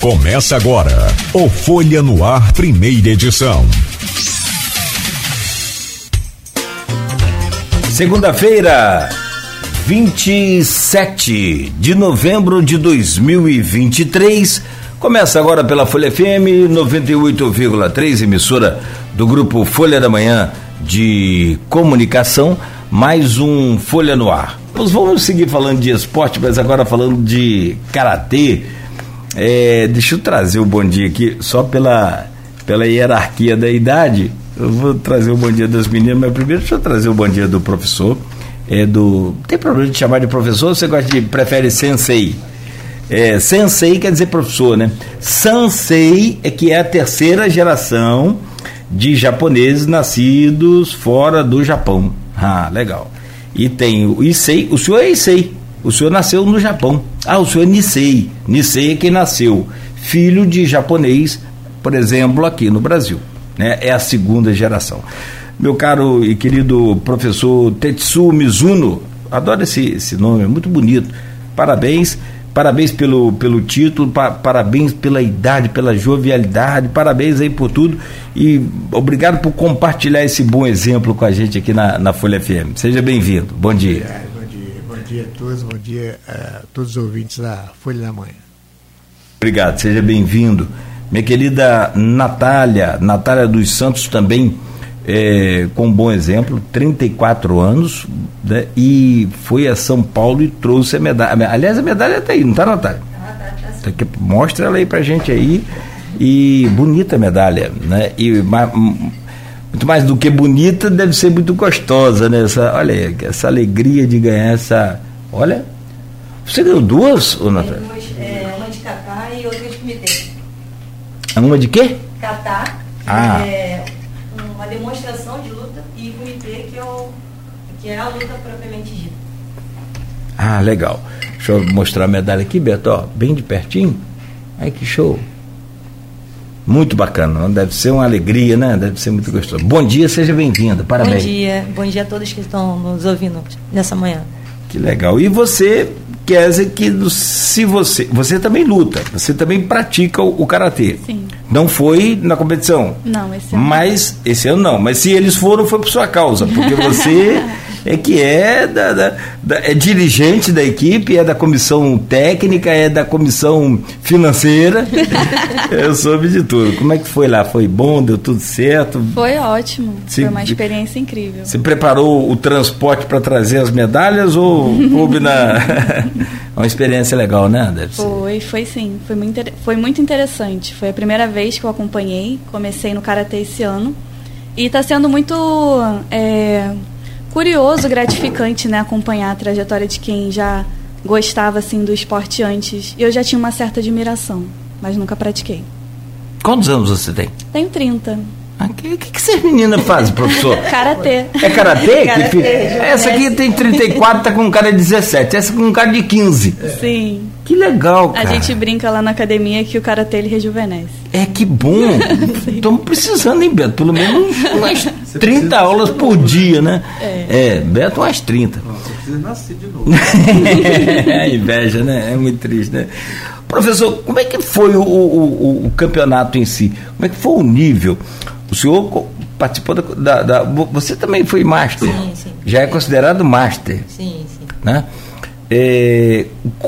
Começa agora o Folha no Ar, primeira edição. Segunda-feira, 27 de novembro de 2023. Começa agora pela Folha FM 98,3, emissora do grupo Folha da Manhã de Comunicação, mais um Folha no Ar. Nós vamos seguir falando de esporte, mas agora falando de karatê é, deixa eu trazer o bom dia aqui, só pela, pela hierarquia da idade. Eu vou trazer o bom dia das meninas, mas primeiro deixa eu trazer o bom dia do professor. É do. Tem problema de chamar de professor ou você gosta de. prefere sensei? É, sensei quer dizer professor, né? Sansei é que é a terceira geração de japoneses nascidos fora do Japão. Ah, legal. E tem o Issei, o senhor é Issei, o senhor nasceu no Japão. Ah, o senhor é Nisei. Nisei é quem nasceu. Filho de japonês, por exemplo, aqui no Brasil. Né? É a segunda geração. Meu caro e querido professor Tetsu Mizuno, adoro esse, esse nome, é muito bonito. Parabéns, parabéns pelo, pelo título, pa, parabéns pela idade, pela jovialidade, parabéns aí por tudo e obrigado por compartilhar esse bom exemplo com a gente aqui na, na Folha FM. Seja bem-vindo. Bom dia dia a todos, bom dia a todos os ouvintes da Folha da Manhã. Obrigado, seja bem-vindo. Minha querida Natália, Natália dos Santos também é, com um bom exemplo, 34 anos, né, e foi a São Paulo e trouxe a medalha. Aliás, a medalha está aí, não está, Natália? Ah, tá, tá Mostra ela aí pra gente aí. E bonita a medalha, né? E muito mais do que bonita, deve ser muito gostosa, né? Essa, olha aí, essa alegria de ganhar essa. Olha. Você ganhou duas, ô Natália? É, uma de catar e outra de comitê. Uma de quê? Catar. Ah. É uma demonstração de luta e comitê que, eu, que é a luta propriamente dita. Ah, legal. Deixa eu mostrar a medalha aqui, Beto, ó, bem de pertinho. Ai, que show. Muito bacana, deve ser uma alegria, né? Deve ser muito gostoso. Bom dia, seja bem-vinda, parabéns. Bom dia, bom dia a todos que estão nos ouvindo nessa manhã. Que legal. E você quer dizer que se você. Você também luta, você também pratica o, o karatê. Sim. Não foi na competição? Não, esse ano. Mas esse ano não. Mas se eles foram, foi por sua causa, porque você é que é, da, da, da, é dirigente da equipe, é da comissão técnica, é da comissão financeira. Eu soube de tudo. Como é que foi lá? Foi bom? Deu tudo certo? Foi ótimo. Se, foi uma experiência incrível. Você preparou o transporte para trazer as medalhas ou coube na. uma experiência legal, né? Deve foi, foi sim. Foi muito, foi muito interessante. Foi a primeira vez que eu acompanhei. Comecei no Karatê esse ano. E está sendo muito. É, curioso, gratificante, né, acompanhar a trajetória de quem já gostava assim do esporte antes. Eu já tinha uma certa admiração, mas nunca pratiquei. Quantos anos você tem? Tenho 30. O ah, que, que, que essas meninas fazem, professor? Karatê. É karatê? karatê essa aqui tem 34, tá com um cara de 17. Essa com um cara de 15. Sim. Que legal, cara. A gente brinca lá na academia que o karatê ele rejuvenesce. É que bom. Estamos precisando, hein, Beto? Pelo menos umas 30 aulas por dia, né? É, é Beto, umas 30. Você precisa nascer de novo. é inveja, né? É muito triste, né? Professor, como é que foi o, o, o, campeonato em si? Como é que foi o nível? O senhor participou da, da, da, Você também foi master. Sim, sim. Já é considerado master. Sim, sim. Né? É,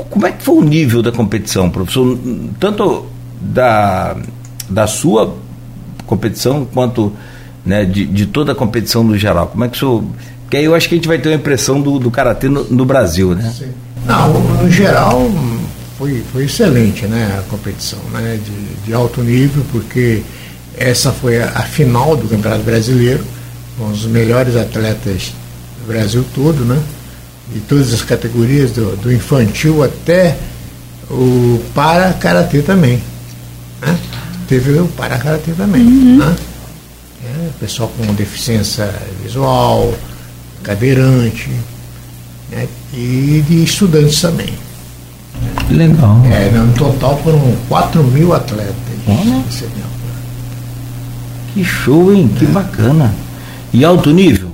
como é que foi o nível da competição, professor? Tanto da, da sua competição quanto né, de, de toda a competição no geral. Como é que o senhor. Porque aí eu acho que a gente vai ter uma impressão do, do karatê no, no Brasil, né? Sim. Não, no geral foi, foi excelente né, a competição, né, de, de alto nível, porque essa foi a, a final do Campeonato Brasileiro, com os melhores atletas do Brasil todo, né? De todas as categorias, do, do infantil até o para-karatê também. Né? Teve o para-karatê também. Uhum. Né? É, pessoal com deficiência visual, cadeirante, né? e de estudantes também. Legal. É, no total foram 4 mil atletas. Uhum. Que show, hein? Que bacana. E alto nível?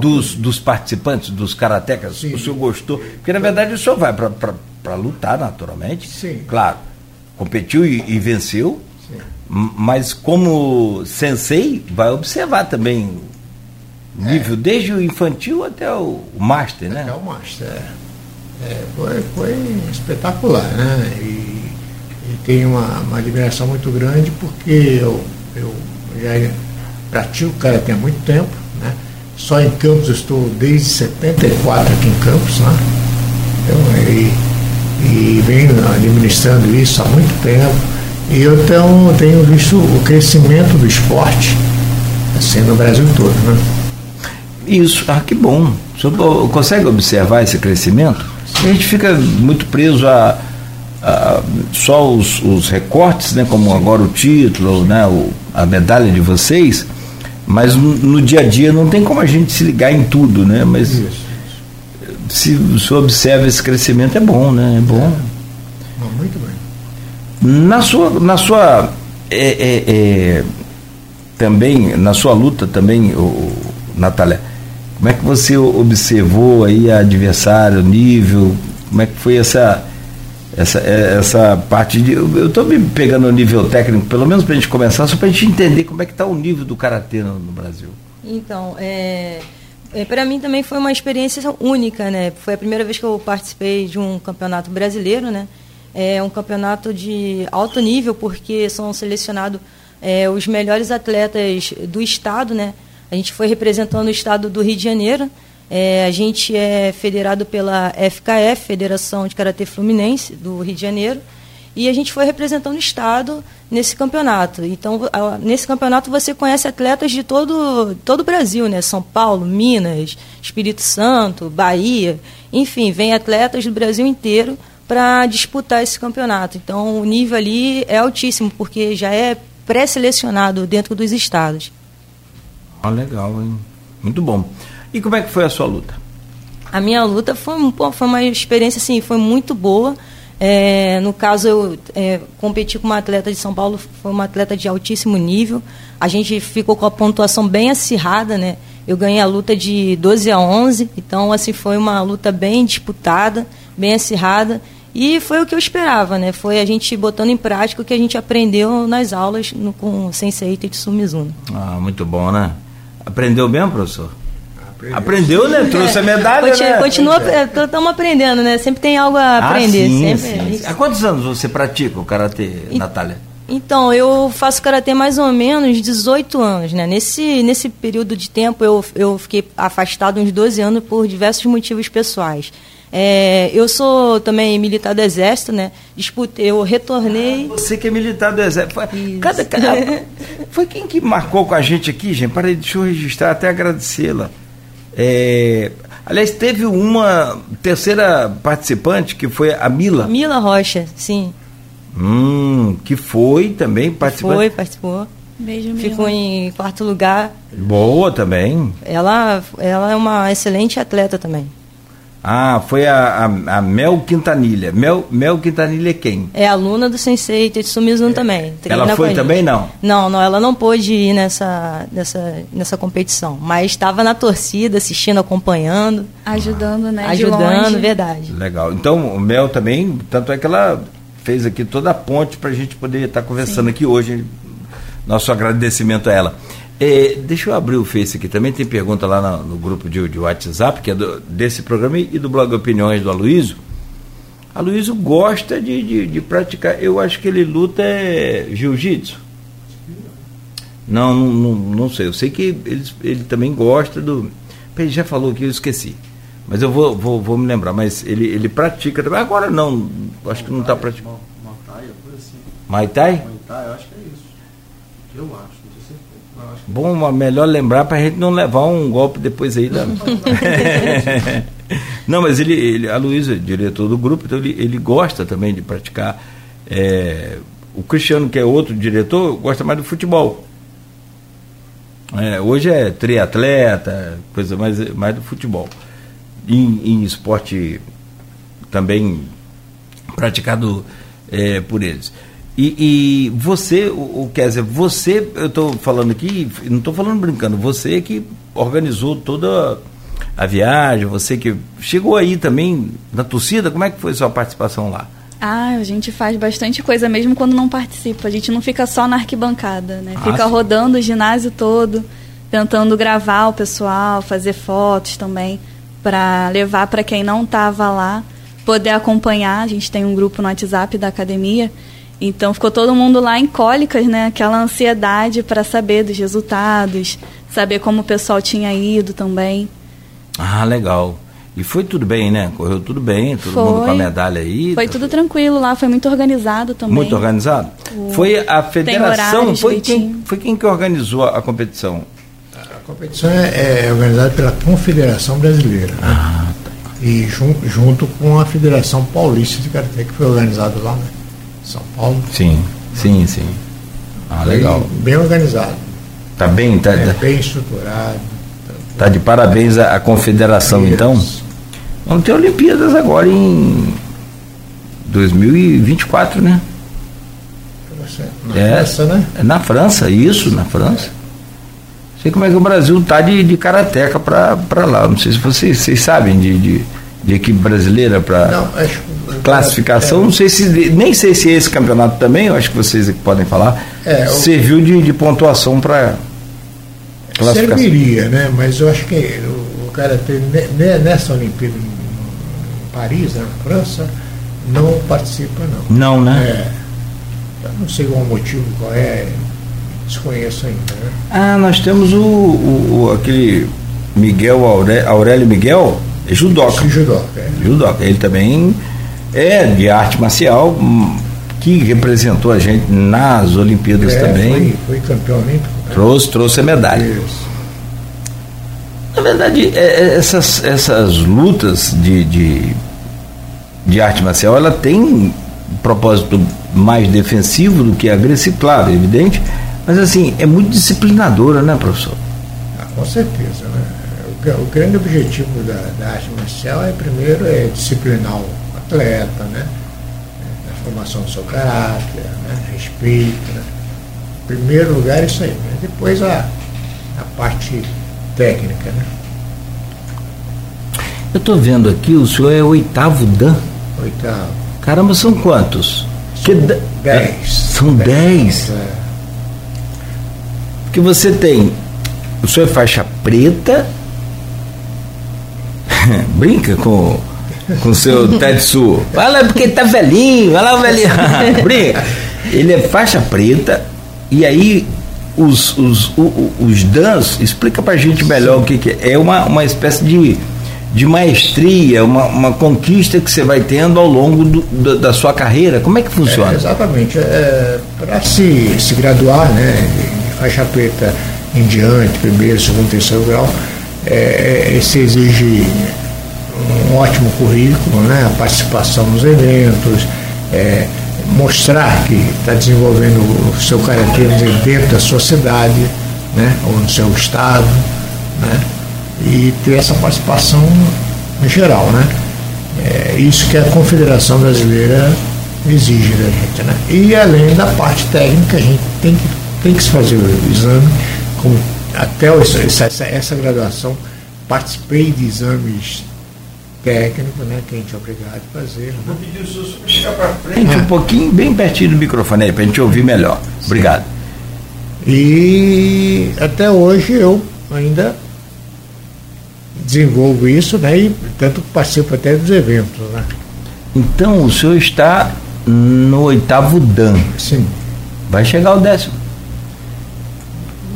Dos, dos participantes, dos karatecas, Sim. o senhor gostou? Porque na verdade o senhor vai para lutar naturalmente. Sim. Claro. competiu e, e venceu, Sim. mas como sensei, vai observar também o nível, desde o infantil até o, master, né? Até o Master. é. É, foi, foi espetacular, né? E, e tenho uma, uma admiração muito grande porque eu, eu já pratico karatê há muito tempo, né? Só em Campos estou desde 74 aqui em Campos, né? Então, e, e venho administrando isso há muito tempo. E eu então, tenho visto o crescimento do esporte assim, no Brasil todo, né? Isso, ah, que bom. O senhor consegue observar esse crescimento? A gente fica muito preso a, a só os, os, recortes, né, como agora o título, né, o, a medalha de vocês, mas no, no, dia a dia não tem como a gente se ligar em tudo, né? Mas Isso. se senhor observa esse crescimento é bom, né? É bom. Não, muito bem. Na sua, na sua é, é, é, também, na sua luta também, o, Natália, como é que você observou aí a adversário, o nível? Como é que foi essa essa, essa parte de. Eu estou me pegando o nível técnico, pelo menos para a gente começar, só para a gente entender como é que está o nível do karatê no, no Brasil. Então, é, é para mim também foi uma experiência única, né? Foi a primeira vez que eu participei de um campeonato brasileiro, né? É um campeonato de alto nível, porque são selecionados é, os melhores atletas do estado, né? A gente foi representando o estado do Rio de Janeiro. É, a gente é federado pela FKF, Federação de Karatê Fluminense do Rio de Janeiro, e a gente foi representando o estado nesse campeonato. Então, a, nesse campeonato você conhece atletas de todo todo o Brasil, né? São Paulo, Minas, Espírito Santo, Bahia, enfim, vem atletas do Brasil inteiro para disputar esse campeonato. Então, o nível ali é altíssimo porque já é pré-selecionado dentro dos estados. Ah, legal, hein? Muito bom. E como é que foi a sua luta? A minha luta foi, foi uma experiência assim, foi muito boa. É, no caso, eu é, competi com uma atleta de São Paulo, foi uma atleta de altíssimo nível. A gente ficou com a pontuação bem acirrada, né? Eu ganhei a luta de 12 a 11, então assim foi uma luta bem disputada, bem acirrada. E foi o que eu esperava, né? Foi a gente botando em prática o que a gente aprendeu nas aulas no, com o Sensei Tetsu Mizuno. Ah, muito bom, né? Aprendeu mesmo, professor? Aprendeu, Aprendeu né? Trouxe a medalha, Continua, né? Continua, estamos aprendendo, né? Sempre tem algo a aprender. Ah, sim, sempre. sim. Há quantos anos você pratica o Karatê, E- Natália? Então, eu faço karatê mais ou menos 18 anos, né? Nesse, nesse período de tempo eu, eu fiquei afastado uns 12 anos por diversos motivos pessoais. É, eu sou também militar do Exército, né? Disputei, eu retornei. Você que é militar do Exército. Cada, cada- foi quem que marcou com a gente aqui, gente? Peraí, deixa eu registrar, até agradecê-la. É, aliás, teve uma terceira participante, que foi a Mila. Mila Rocha, sim. Hum, que foi também participante. Foi, participou. Beijo, Mila. Ficou em quarto lugar. Boa também. Ela, ela é uma excelente atleta também. Ah, foi a, a, a Mel Quintanilha. Mel, Mel Quintanilha é quem? É aluna do Sensei Tetsu Mizuno também. Ela foi também, não? Não, não, ela não pôde ir nessa, nessa, nessa competição, mas estava na torcida, assistindo, acompanhando, Ajudando, né? de ajudando, longe. verdade. Legal. Então, o Mel também, tanto é que ela fez aqui toda a ponte para a gente poder estar conversando aqui hoje. Nosso agradecimento a ela. É, deixa eu abrir o Face aqui também, tem pergunta lá no, no grupo de, de WhatsApp, que é do- desse programa e do blog Opiniões do Aloysio. Aloysio gosta de, de, de praticar, eu acho que ele luta é jiu-jitsu. Não, não, não, sei, eu sei que ele, ele também gosta do. Ele já falou que eu esqueci. Mas eu vou, vou, vou me lembrar, mas ele, ele pratica também. Agora não, acho que não está praticando. Coisa assim. Montaia, eu acho que é isso. Eu acho, não sei se é. Eu acho que Bom, melhor lembrar para a gente não levar um golpe depois aí. Da... não, mas ele, ele, a Luísa é diretor do grupo, então ele, ele gosta também de praticar. é, o Cristiano, que é outro diretor, gosta mais do futebol. É, hoje é triatleta, coisa mais, mais do futebol. Em, em esporte também praticado é, por eles. E, e você, o, o Kézia, você, eu estou falando aqui, não estou falando brincando, você que organizou toda a viagem, você que chegou aí também na torcida, como é que foi sua participação lá? Ah, a gente faz bastante coisa mesmo quando não participa. A gente não fica só na arquibancada, né? Ah, Fica sim. rodando o ginásio todo, tentando gravar o pessoal, fazer fotos também, para levar para quem não estava lá, poder acompanhar. A gente tem um grupo no WhatsApp da academia. Então ficou todo mundo lá em cólicas, né? Aquela ansiedade para saber dos resultados, saber como o pessoal tinha ido também. Ah, legal. E foi tudo bem, né? Correu tudo bem, todo Foi. mundo com a medalha aí. Foi tá tudo tranquilo lá, foi muito organizado também. Muito organizado? O- Foi a federação, horário foi quem, foi quem que organizou a competição? A competição é, é organizada pela Confederação Brasileira. né? Ah, E jun- junto com a Federação Paulista de Karatê, que foi organizado lá, né? São Paulo. Sim, sim, sim. Ah, legal. Bem organizado, Tá bem, tá, é, bem estruturado. tá de parabéns à, à confederação, então. Isso. Vamos ter Olimpíadas agora em 2024, né? Na É. França, né? É na França, isso, na França. Sei como é que o Brasil tá de, de karateca pra lá. Não sei se vocês, vocês sabem de, de, de equipe brasileira que- classificação. Não sei se. Nem sei se esse campeonato também, eu acho que vocês é podem falar. É, serviu de, de pontuação para classificação. Serviria, né? Mas eu acho que o, o Karatê, ne- ne- nessa Olimpíada em, Paris, na França, não participa, não. Não, né? É, não sei qual o motivo, qual é, desconheço ainda. Né? Ah, nós temos o, o- o- aquele Miguel Auré- Aurélio Miguel, é judoca. Judoca, é. Judoca. Ele também é de arte marcial, hum, que representou a gente nas Olimpíadas É, também. Foi, foi campeão olímpico. né? Trouxe, trouxe a medalha. Na verdade, é- é- essas, essas lutas de, de, de arte marcial, ela tem um propósito mais defensivo do que agressivo, claro, é evidente, mas assim, é muito disciplinadora, né, professor? Ah, com certeza, né? O, gra- o grande objetivo da, da arte marcial é primeiro é disciplinar o atleta, né? É, Na formação do seu caráter, né? respeito, né? Em primeiro lugar isso aí, né? depois a, a parte técnica, né? Eu estou vendo aqui, o senhor é oitavo Dan. Oitavo. Caramba, são quantos? Que São da- dez. É, São dez. É, Que você tem. O senhor é faixa preta. Brinca com com seu Tetsu. Fala porque tá velhinho, vai lá o velhinho. Brinca. Ele é faixa preta e aí os, os, o- o- os dans, explica pra gente melhor o que, que é. É uma, uma espécie de, de maestria, uma, uma conquista que você vai tendo ao longo do- da- da sua carreira. Como é que É, funciona? exatamente. Para se, se graduar né, faixa preta em diante, primeiro, segundo, terceiro grau, é, é, se exige um ótimo currículo, né, a participação nos eventos, é, mostrar que está desenvolvendo o seu karatê dentro da sua cidade, né, ou no seu estado, né, e ter essa participação em geral, né. É isso que a Confederação Brasileira exige da gente, né? E além da parte técnica, a gente tem que, tem que se fazer o exame, como até o- essa, essa, essa graduação participei de exames técnicos, né? Que a gente é obrigado a fazer. Né? Gente, um pouquinho, bem pertinho do microfone aí, pra gente ouvir melhor. Obrigado. E até hoje eu ainda desenvolvo isso, né? E tanto que participo até dos eventos, né? Então o senhor está no oitavo Dan. Sim. Vai chegar ao décimo.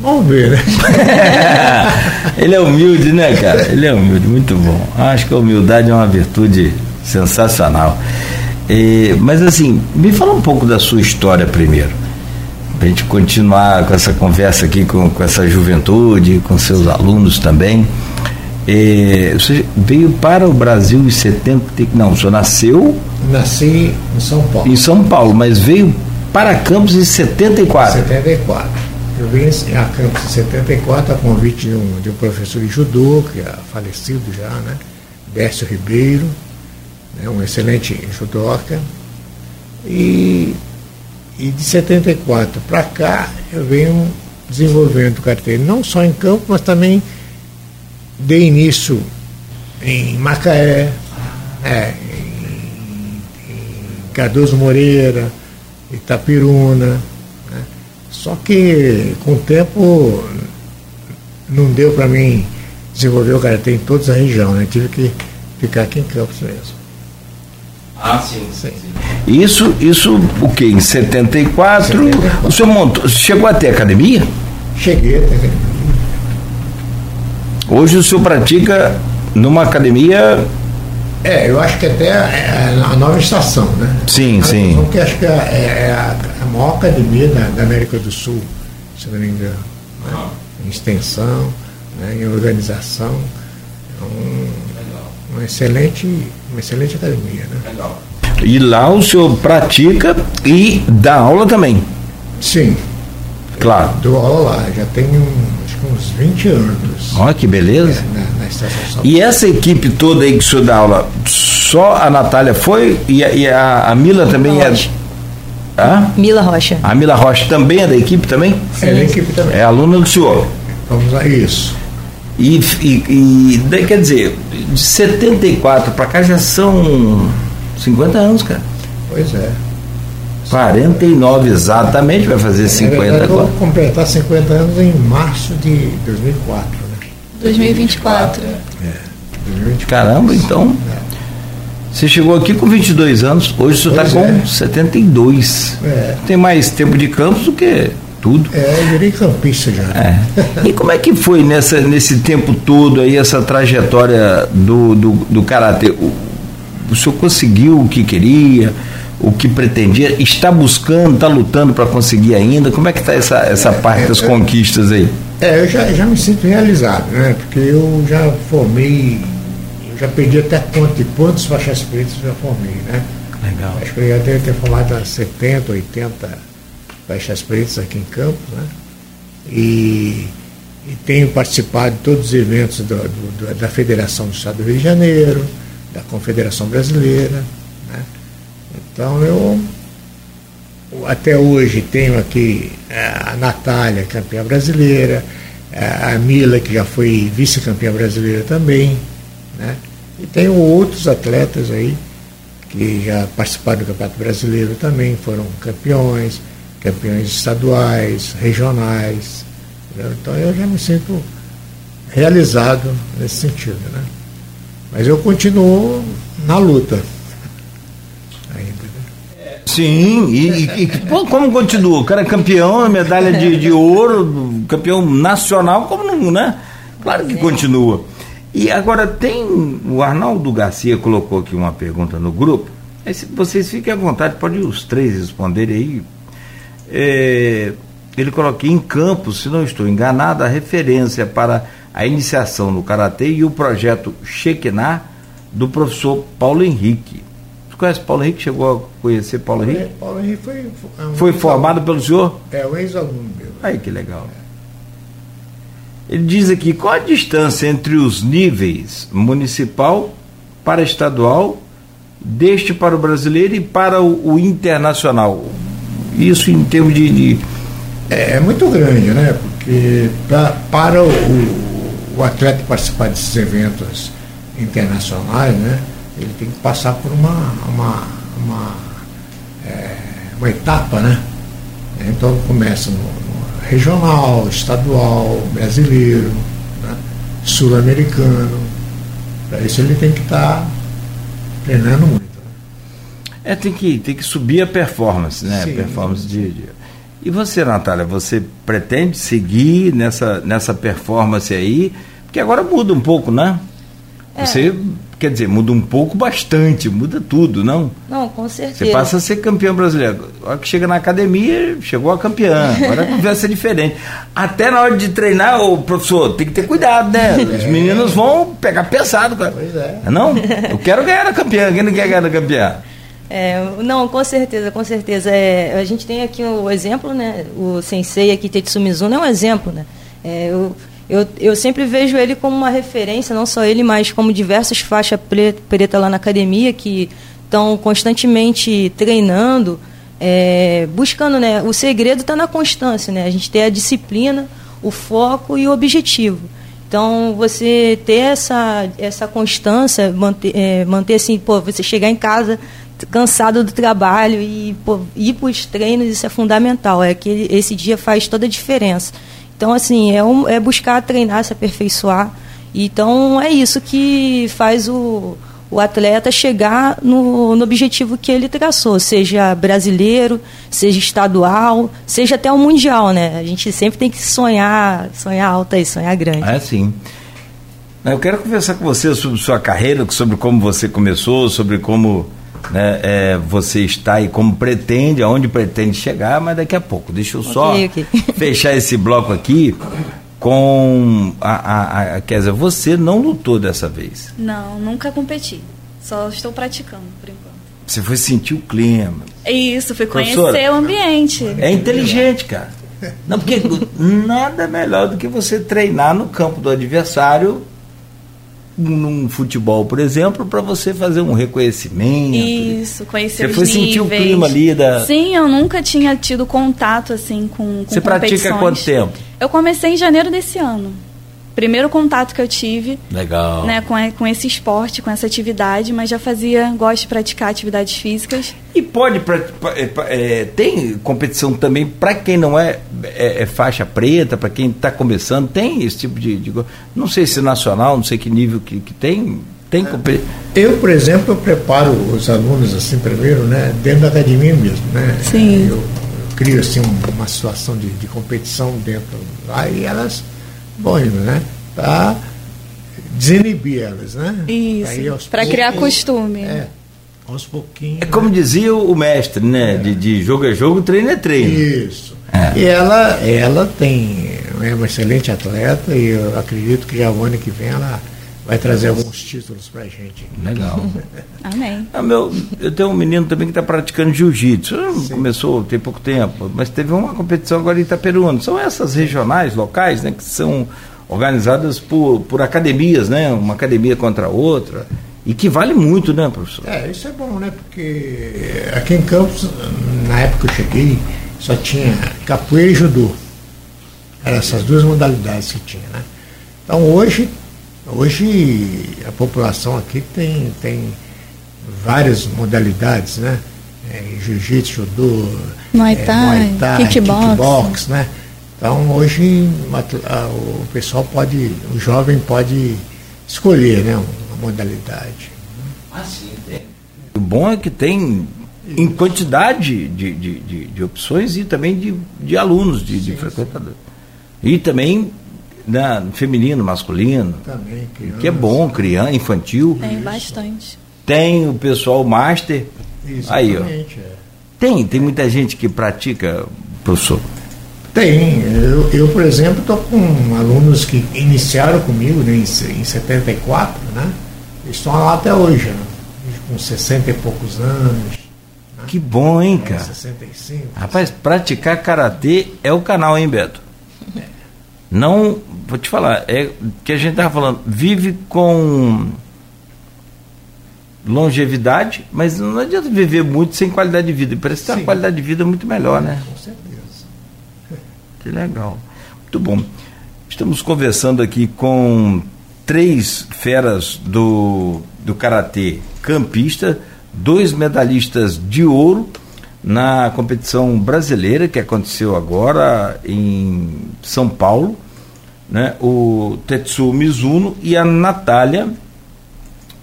Vamos ver, né? Ele é humilde, né, cara? Ele é humilde, muito bom. Acho que a humildade é uma virtude sensacional. E, mas assim, me fala um pouco da sua história primeiro. Pra gente continuar com essa conversa aqui com, com essa juventude, com seus alunos também. E, você veio para o Brasil em 70. Não, o senhor nasceu Nasci em São Paulo. em São Paulo, mas veio para Campos em 74. 74. Eu vim a Campos em 74 a convite de um, de um professor de judô, que é falecido já, né? Décio Ribeiro, né? um excelente judoca. E, e de 74 para cá eu venho desenvolvendo carteira, não só em Campos, mas também dei início em Macaé, é, em, em Cardoso Moreira, Itapiruna. Só que com o tempo não deu para mim desenvolver o karatê em toda a região, né? Tive que ficar aqui em Campos mesmo. Ah, sim, sim. Isso, isso o que? Em 74? 74. O senhor montou, chegou até a academia? Cheguei até a academia. Hoje o senhor pratica numa academia. É, eu acho que até a, a nova estação, né? Sim, a sim. Que acho que é, é a, a, maior academia da, da, América do Sul, se não me engano. Né? Em extensão, né? em organização. É um, uma excelente, uma excelente academia, né? Legal. E lá o senhor pratica e dá aula também? Sim. Claro. Eu dou aula lá, já tenho acho que uns 20 anos. Olha que beleza. É, na, na estação e essa equipe toda aí que o senhor dá aula, só a Natália foi e a, e a, a Mila também é. Hã? Mila Rocha. A Mila Rocha também é da equipe também? Sim. É da equipe também. É aluna do senhor. Vamos a isso. E, e, e quer dizer, de 74 para cá já são 50 anos, cara. Pois é. 49 exatamente, vai fazer 50 agora. Vou completar 50 anos em março de 2004. Né? 2024. É, 2024. Caramba, então. É. Você chegou aqui com 22 anos, hoje você está com é. 72. É. Tem mais tempo de campos do que tudo. É, eu virei campista já. É. E como é que foi nessa, nesse tempo todo aí, essa trajetória do, do, do Karatê? O, o senhor conseguiu o que queria? o que pretendia, está buscando, está lutando para conseguir ainda? Como é que está essa, essa parte das conquistas aí? É, eu já, já me sinto realizado, né? Porque eu já formei, já perdi até conta de quantos faixas pretas eu já formei, né? Legal. Acho que eu já devo ter formado 70, 80 faixas pretas aqui em Campos, né? E, e tenho participado de todos os eventos do, do, da Federação do Estado do Rio de Janeiro, da Confederação Brasileira, né? Então eu até hoje tenho aqui a Natália, campeã brasileira, a Mila, que já foi vice-campeã brasileira também, né? E tenho outros atletas aí que já participaram do Campeonato Brasileiro também, foram campeões, campeões estaduais, regionais. Entendeu? Então eu já me sinto realizado nesse sentido, né? Mas eu continuo na luta. Sim, e, e pô, como continua? O cara é campeão, medalha de, de ouro, campeão nacional, como não, né? Claro que continua. E agora tem. O Arnaldo Garcia colocou aqui uma pergunta no grupo. Se vocês fiquem à vontade, pode os três responderem aí. É, ele coloca em Campos, se não estou enganado, a referência para a iniciação no Karatê e o projeto Shekinah do professor Paulo Henrique. Você conhece Paulo Henrique? Chegou a conhecer Paulo Henrique? Paulo Henrique foi. É um foi formado pelo senhor? É, o ex-aluno meu. Aí que legal. Ele diz aqui: qual a distância entre os níveis municipal para estadual, deste para o brasileiro e para o, o internacional? Isso em termos de. de... É, é, muito grande, né? Porque pra, para o, o atleta participar desses eventos internacionais, né? ele tem que passar por uma, uma, uma, é, uma etapa, né? Então começa no, regional, estadual, brasileiro, né? sul-americano. Para isso ele tem que estar tá treinando muito. Né? É, tem que, tem que subir a performance, né? Sim, performance de, de. E você, Natália, você pretende seguir nessa, nessa performance aí? Porque agora muda um pouco, né? É. Você quer dizer, muda um pouco bastante, muda tudo, não? Não, com certeza. Você passa a ser campeão brasileiro. A hora que chega na academia, chegou a campeã. Agora a conversa é diferente. Até na hora de treinar, o professor, tem que ter cuidado, né? Os meninos vão pegar pesado, cara. Pois é. Não? Eu quero ganhar a campeã. Quem não quer ganhar a campeã? É, não, com certeza, com certeza. É, a gente tem aqui o exemplo, né? O sensei aqui, Tetsu Mizuno, é um exemplo, né? É, eu, eu, eu sempre vejo ele como uma referência, não só ele, mas como diversos faixas preta, preta lá na academia que estão constantemente treinando, é, buscando, né? O segredo está na constância, né? A gente ter a disciplina, o foco e o objetivo. Então, você ter essa, essa constância, manter, é, manter assim, pô, você chegar em casa, cansado do trabalho e pô, ir para os treinos, isso é fundamental. É que esse dia faz toda a diferença. Então, assim, é, um, é buscar treinar, se aperfeiçoar. Então, é isso que faz o, o atleta chegar no, no objetivo que ele traçou, seja brasileiro, seja estadual, seja até o mundial, né? A gente sempre tem que sonhar, sonhar alto aí, sonhar grande. É sim. Eu quero conversar com você sobre sua carreira, sobre como você começou, sobre como né, é, você está e como pretende, aonde pretende chegar, mas daqui a pouco. Deixa eu só okay, okay. fechar esse bloco aqui com a, a, a quer dizer, você não lutou dessa vez? Não, nunca competi. Só estou praticando por enquanto. Você foi sentir o clima. Isso, foi conhecer Professora, o ambiente. É inteligente, cara. Não, porque nada melhor do que você treinar no campo do adversário num futebol, por exemplo, para você fazer um reconhecimento. Isso, conhecer Você foi níveis. sentir o clima ali da. Sim, eu nunca tinha tido contato assim com. com você pratica há quanto tempo? Eu comecei em janeiro desse ano primeiro contato que eu tive Legal. Né, com, com esse esporte, com essa atividade, mas já fazia, gosto de praticar atividades físicas. E pode, pra, pra, é, é, tem competição também para quem não é, é, é faixa preta, para quem está começando, tem esse tipo de, de, Não sei se nacional, não sei que nível que, que tem. Tem Eu, por exemplo, eu preparo os alunos assim primeiro, né, dentro da academia mesmo, né? Sim. Eu, eu crio assim uma situação de, de competição dentro e elas bom, né? Para desinibir elas, né? Isso, para criar costume. É, aos pouquinhos. É como né? dizia o mestre, né? É. De, de, jogo é jogo, treino é treino. Isso. É. E ela, ela tem, é uma excelente atleta e eu acredito que já o ano que vem ela vai trazer alguns títulos para a gente. Legal. Amém. Ah, meu, eu tenho um menino também que está praticando jiu-jitsu. Começou tem pouco tempo, mas teve uma competição agora em Itaperuna. São essas regionais, locais, né, que são organizadas por, por academias, né? Uma academia contra a outra. E que vale muito, né, professor? É, isso é bom, né? Porque aqui em Campos, na época que eu cheguei, só tinha capoeira e judô. Eram essas duas modalidades que tinha, né? Então hoje Hoje a população aqui tem, tem várias modalidades, né? É, Jiu-jitsu, judô, Muay Thai, é, Muay Thai kickbox. kickbox, né? Então hoje a, o pessoal pode, o jovem pode escolher né, uma modalidade. Ah, sim, tem. O bom é que tem em quantidade de, de, de, de opções e também de, de alunos, de, sim, de frequentadores. E também né, feminino, masculino. Também, criança. Que é bom, criança, infantil. Tem bastante. Tem o pessoal master. Aí, ó. É. Tem, tem muita gente que pratica, professor. Tem. Eu, eu por exemplo, estou com alunos que iniciaram comigo né, em, em 74, né? Estão lá até hoje, né, com 60 e poucos anos. Né? Que bom, hein, cara? 65. Rapaz, praticar karatê é o canal, hein, Beto? Não, vou te falar, é que a gente estava falando, vive com longevidade, mas não adianta viver muito sem qualidade de vida. Parece que tem uma qualidade de vida muito melhor, né? Com certeza. Que legal. Muito bom. Estamos conversando aqui com três feras do, do Karatê campista, dois medalhistas de ouro na competição brasileira que aconteceu agora em São Paulo né, o Tetsuo Mizuno e a Natália,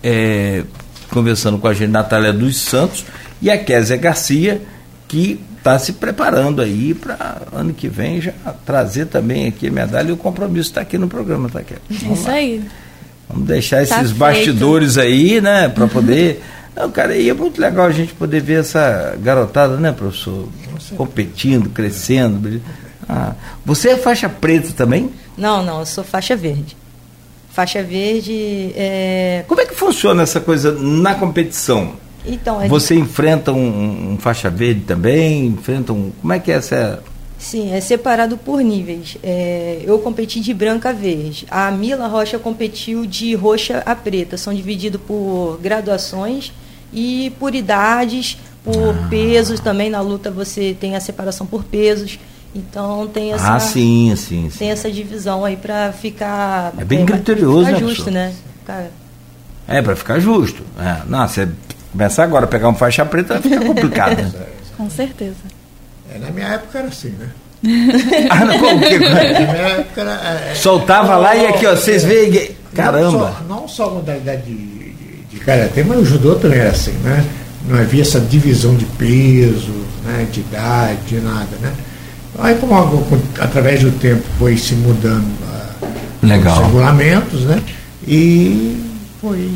é, conversando com a gente, Natália dos Santos, e a Kézia Garcia, que está se preparando aí para ano que vem já trazer também aqui a medalha e o compromisso está aqui no programa, tá, Kézia? É isso aí. Vamos deixar tá esses bastidores aí, né, para poder. Não, cara, e é muito legal a gente poder ver essa garotada, né, professor? Competindo, crescendo. Ah, você é faixa preta também? Não, não, eu sou faixa verde. Faixa verde é... Como é que funciona essa coisa na competição? Então, Você enfrenta um, um, faixa verde também? Enfrenta um. Como é que é essa. Sim, é separado por níveis. É, eu competi de branca a verde. A Mila Rocha competiu de roxa a preta. São divididos por graduações e por idades, por ah. pesos. Também na luta você tem a separação por pesos. Então tem essa, ah, sim, sim, sim. tem essa divisão aí para ficar é bem criterioso, ficar né, justo, né? Cara. É para ficar justo. É, não, você Começar agora a pegar um faixa preta fica complicado. né? Com certeza. É, na minha época era assim, né? ah, não, como que- Na minha época era. é, Soltava lá e aqui, ó, vocês veem. Caramba! Não só, não só a modalidade de, de, de karatê, mas o judô também era assim, né? Não havia essa divisão de peso, né? de idade, de nada, né? Aí, como através do tempo foi se mudando ah, Legal. os regulamentos, né? E foi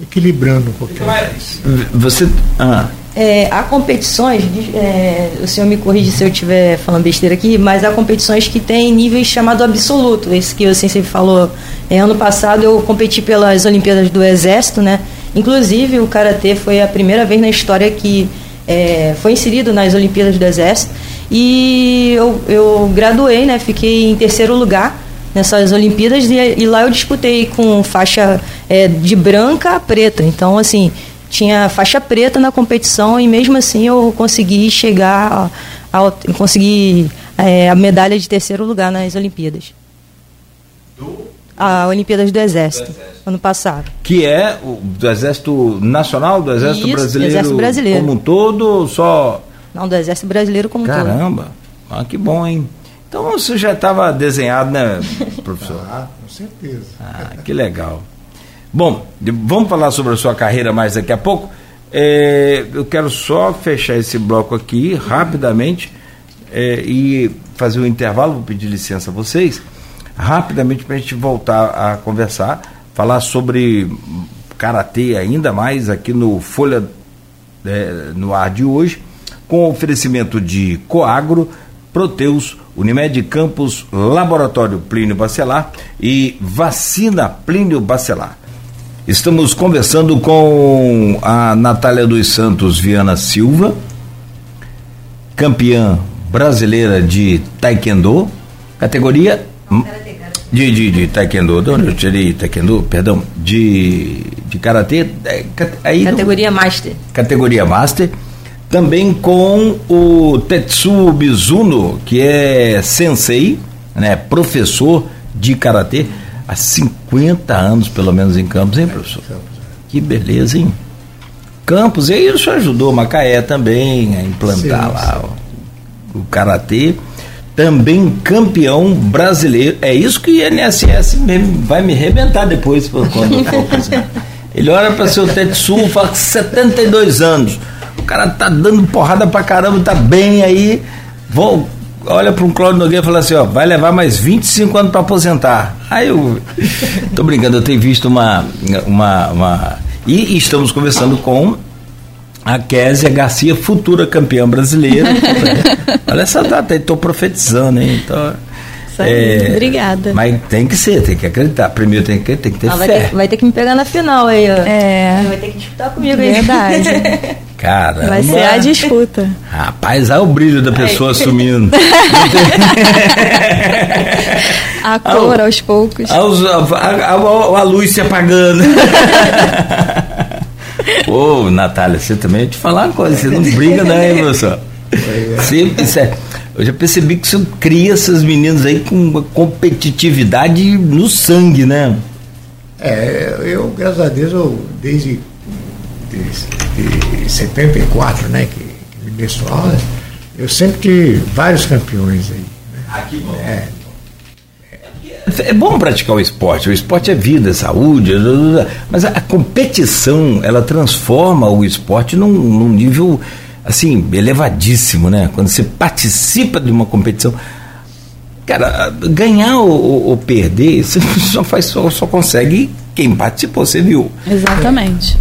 equilibrando um pouquinho mais. Você. Ah, É, há competições, é, o senhor me corrige se eu estiver falando besteira aqui, mas há competições que têm níveis chamado absoluto. Esse que o Sensei falou. É, ano passado eu competi pelas Olimpíadas do Exército, né? Inclusive o Karatê foi a primeira vez na história que é, foi inserido nas Olimpíadas do Exército. E eu, eu graduei, né? Fiquei em terceiro lugar nessas Olimpíadas e, e lá eu disputei com faixa é, de branca a preta. Então, assim, tinha faixa preta na competição e mesmo assim eu consegui chegar, a, a, consegui é, a medalha de terceiro lugar nas Olimpíadas. A Olimpíadas do Exército, ano passado. que é o do Exército Nacional, do Exército Isso, Brasileiro, Exército Brasileiro. como um todo, só. Não, do Exército Brasileiro como um todo. Caramba! Ah, que bom, hein? Então você já estava desenhado, né, professor? Ah, com certeza. Ah, que legal. Bom, de- vamos falar sobre a sua carreira mais daqui a pouco. É, eu quero só fechar esse bloco aqui rapidamente é, e fazer um intervalo. Vou pedir licença a vocês, rapidamente para a gente voltar a conversar, falar sobre karatê ainda mais aqui no Folha é, no ar de hoje, com oferecimento de Coagro, Proteus, Unimed Campos, Laboratório Plínio Bacelar e Vacina Plínio Bacelar. Estamos conversando com a Natália dos Santos Viana Silva, campeã brasileira de Taekwondo, categoria de, de, de Taekwondo, de onde eu tirei Taekwondo, perdão, de, de Karatê, é, aí não- Categoria Master. categoria Master, também com o Tetsuo Mizuno, que é sensei, né, professor de karatê há 50 anos, pelo menos em Campos, hein, professor? Que beleza, hein? Campos, e isso ajudou Macaé também a implantar Sim, lá o, o karatê. Também campeão brasileiro. É isso que o INSS vai me arrebentar depois quando eu for fazer. Ele olha para seu Tetsuo, fala que 72 anos. O cara tá dando porrada pra caramba, tá bem aí. Vou, olha para um Cláudio Nogueira e fala assim: ó, vai levar mais 25 anos para aposentar. Aí eu. Tô brincando, eu tenho visto uma. uma, uma e estamos conversando com a Késia Garcia, futura campeã brasileira. Olha essa data aí, estou profetizando, hein? Então, Isso aí, obrigada. Mas tem que ser, tem que acreditar. Primeiro tem que, tem que ter Ah, vai, fé. ter, vai ter que me pegar na final aí, ó. É. Vai ter que disputar comigo aí. Verdade. Caramba. Vai ser a disputa. Rapaz, olha o brilho da pessoa sumindo. A cor aos poucos. a, a, a- a luz se apagando. Ô, Natália, você também ia te falar uma coisa, você não briga, não, hein, professor? Sempre, é- eu já percebi que você cria essas meninas aí com uma competitividade no sangue, né? É, eu, graças a Deus, eu, desde de, de 74, né, que, me né, eu sempre tive vários campeões aí. Ah, que bom. É, É bom praticar o esporte, o esporte é vida, é saúde, mas a, competição, ela transforma o esporte num, num nível, assim, elevadíssimo, né? Quando você participa de uma competição, cara, ganhar ou, ou- perder, você só, faz, só, só consegue quem participou, você viu, Exatamente.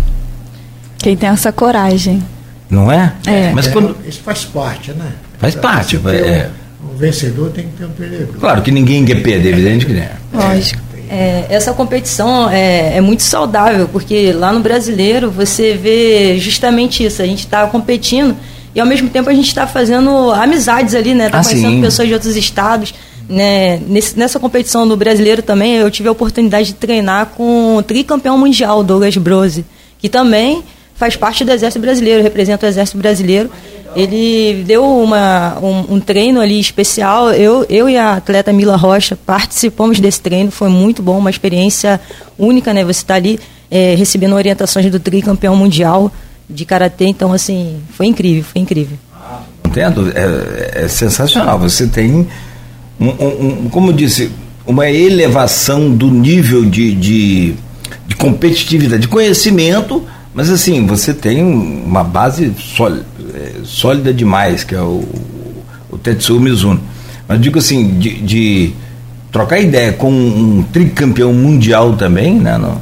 Quem tem essa coragem. não é? É. Mas é, quando... Isso faz parte, né? Faz Pra parte, é. um, um vencedor tem que ter um perdedor. Claro que ninguém quer perder, evidente que não. Lógico. É, essa competição é, é muito saudável, porque lá no brasileiro você vê justamente isso. A gente está competindo e ao mesmo tempo a gente está fazendo amizades ali, né? Tá Ah, conhecendo sim. pessoas de outros estados. Né? Nesse- nessa competição do brasileiro também eu tive a oportunidade de treinar com o tricampeão mundial, Douglas Brose, que também faz parte do Exército Brasileiro, representa o Exército Brasileiro. Ele deu uma, um, um treino ali especial. Eu, eu e a atleta Mila Rocha participamos desse treino. Foi muito bom, uma experiência única, né? Você está ali eh, recebendo orientações do tricampeão mundial. de karatê, então assim, foi incrível, foi incrível. Entendo? É, é sensacional. Você tem, um, um, um, como disse, uma elevação do nível de, de, de, competitividade, de conhecimento, mas assim, você tem uma base sólida, sólida demais, que é o, o Tetsuo Mizuno. Mas digo assim, de, de trocar ideia com um tricampeão mundial também, né? No,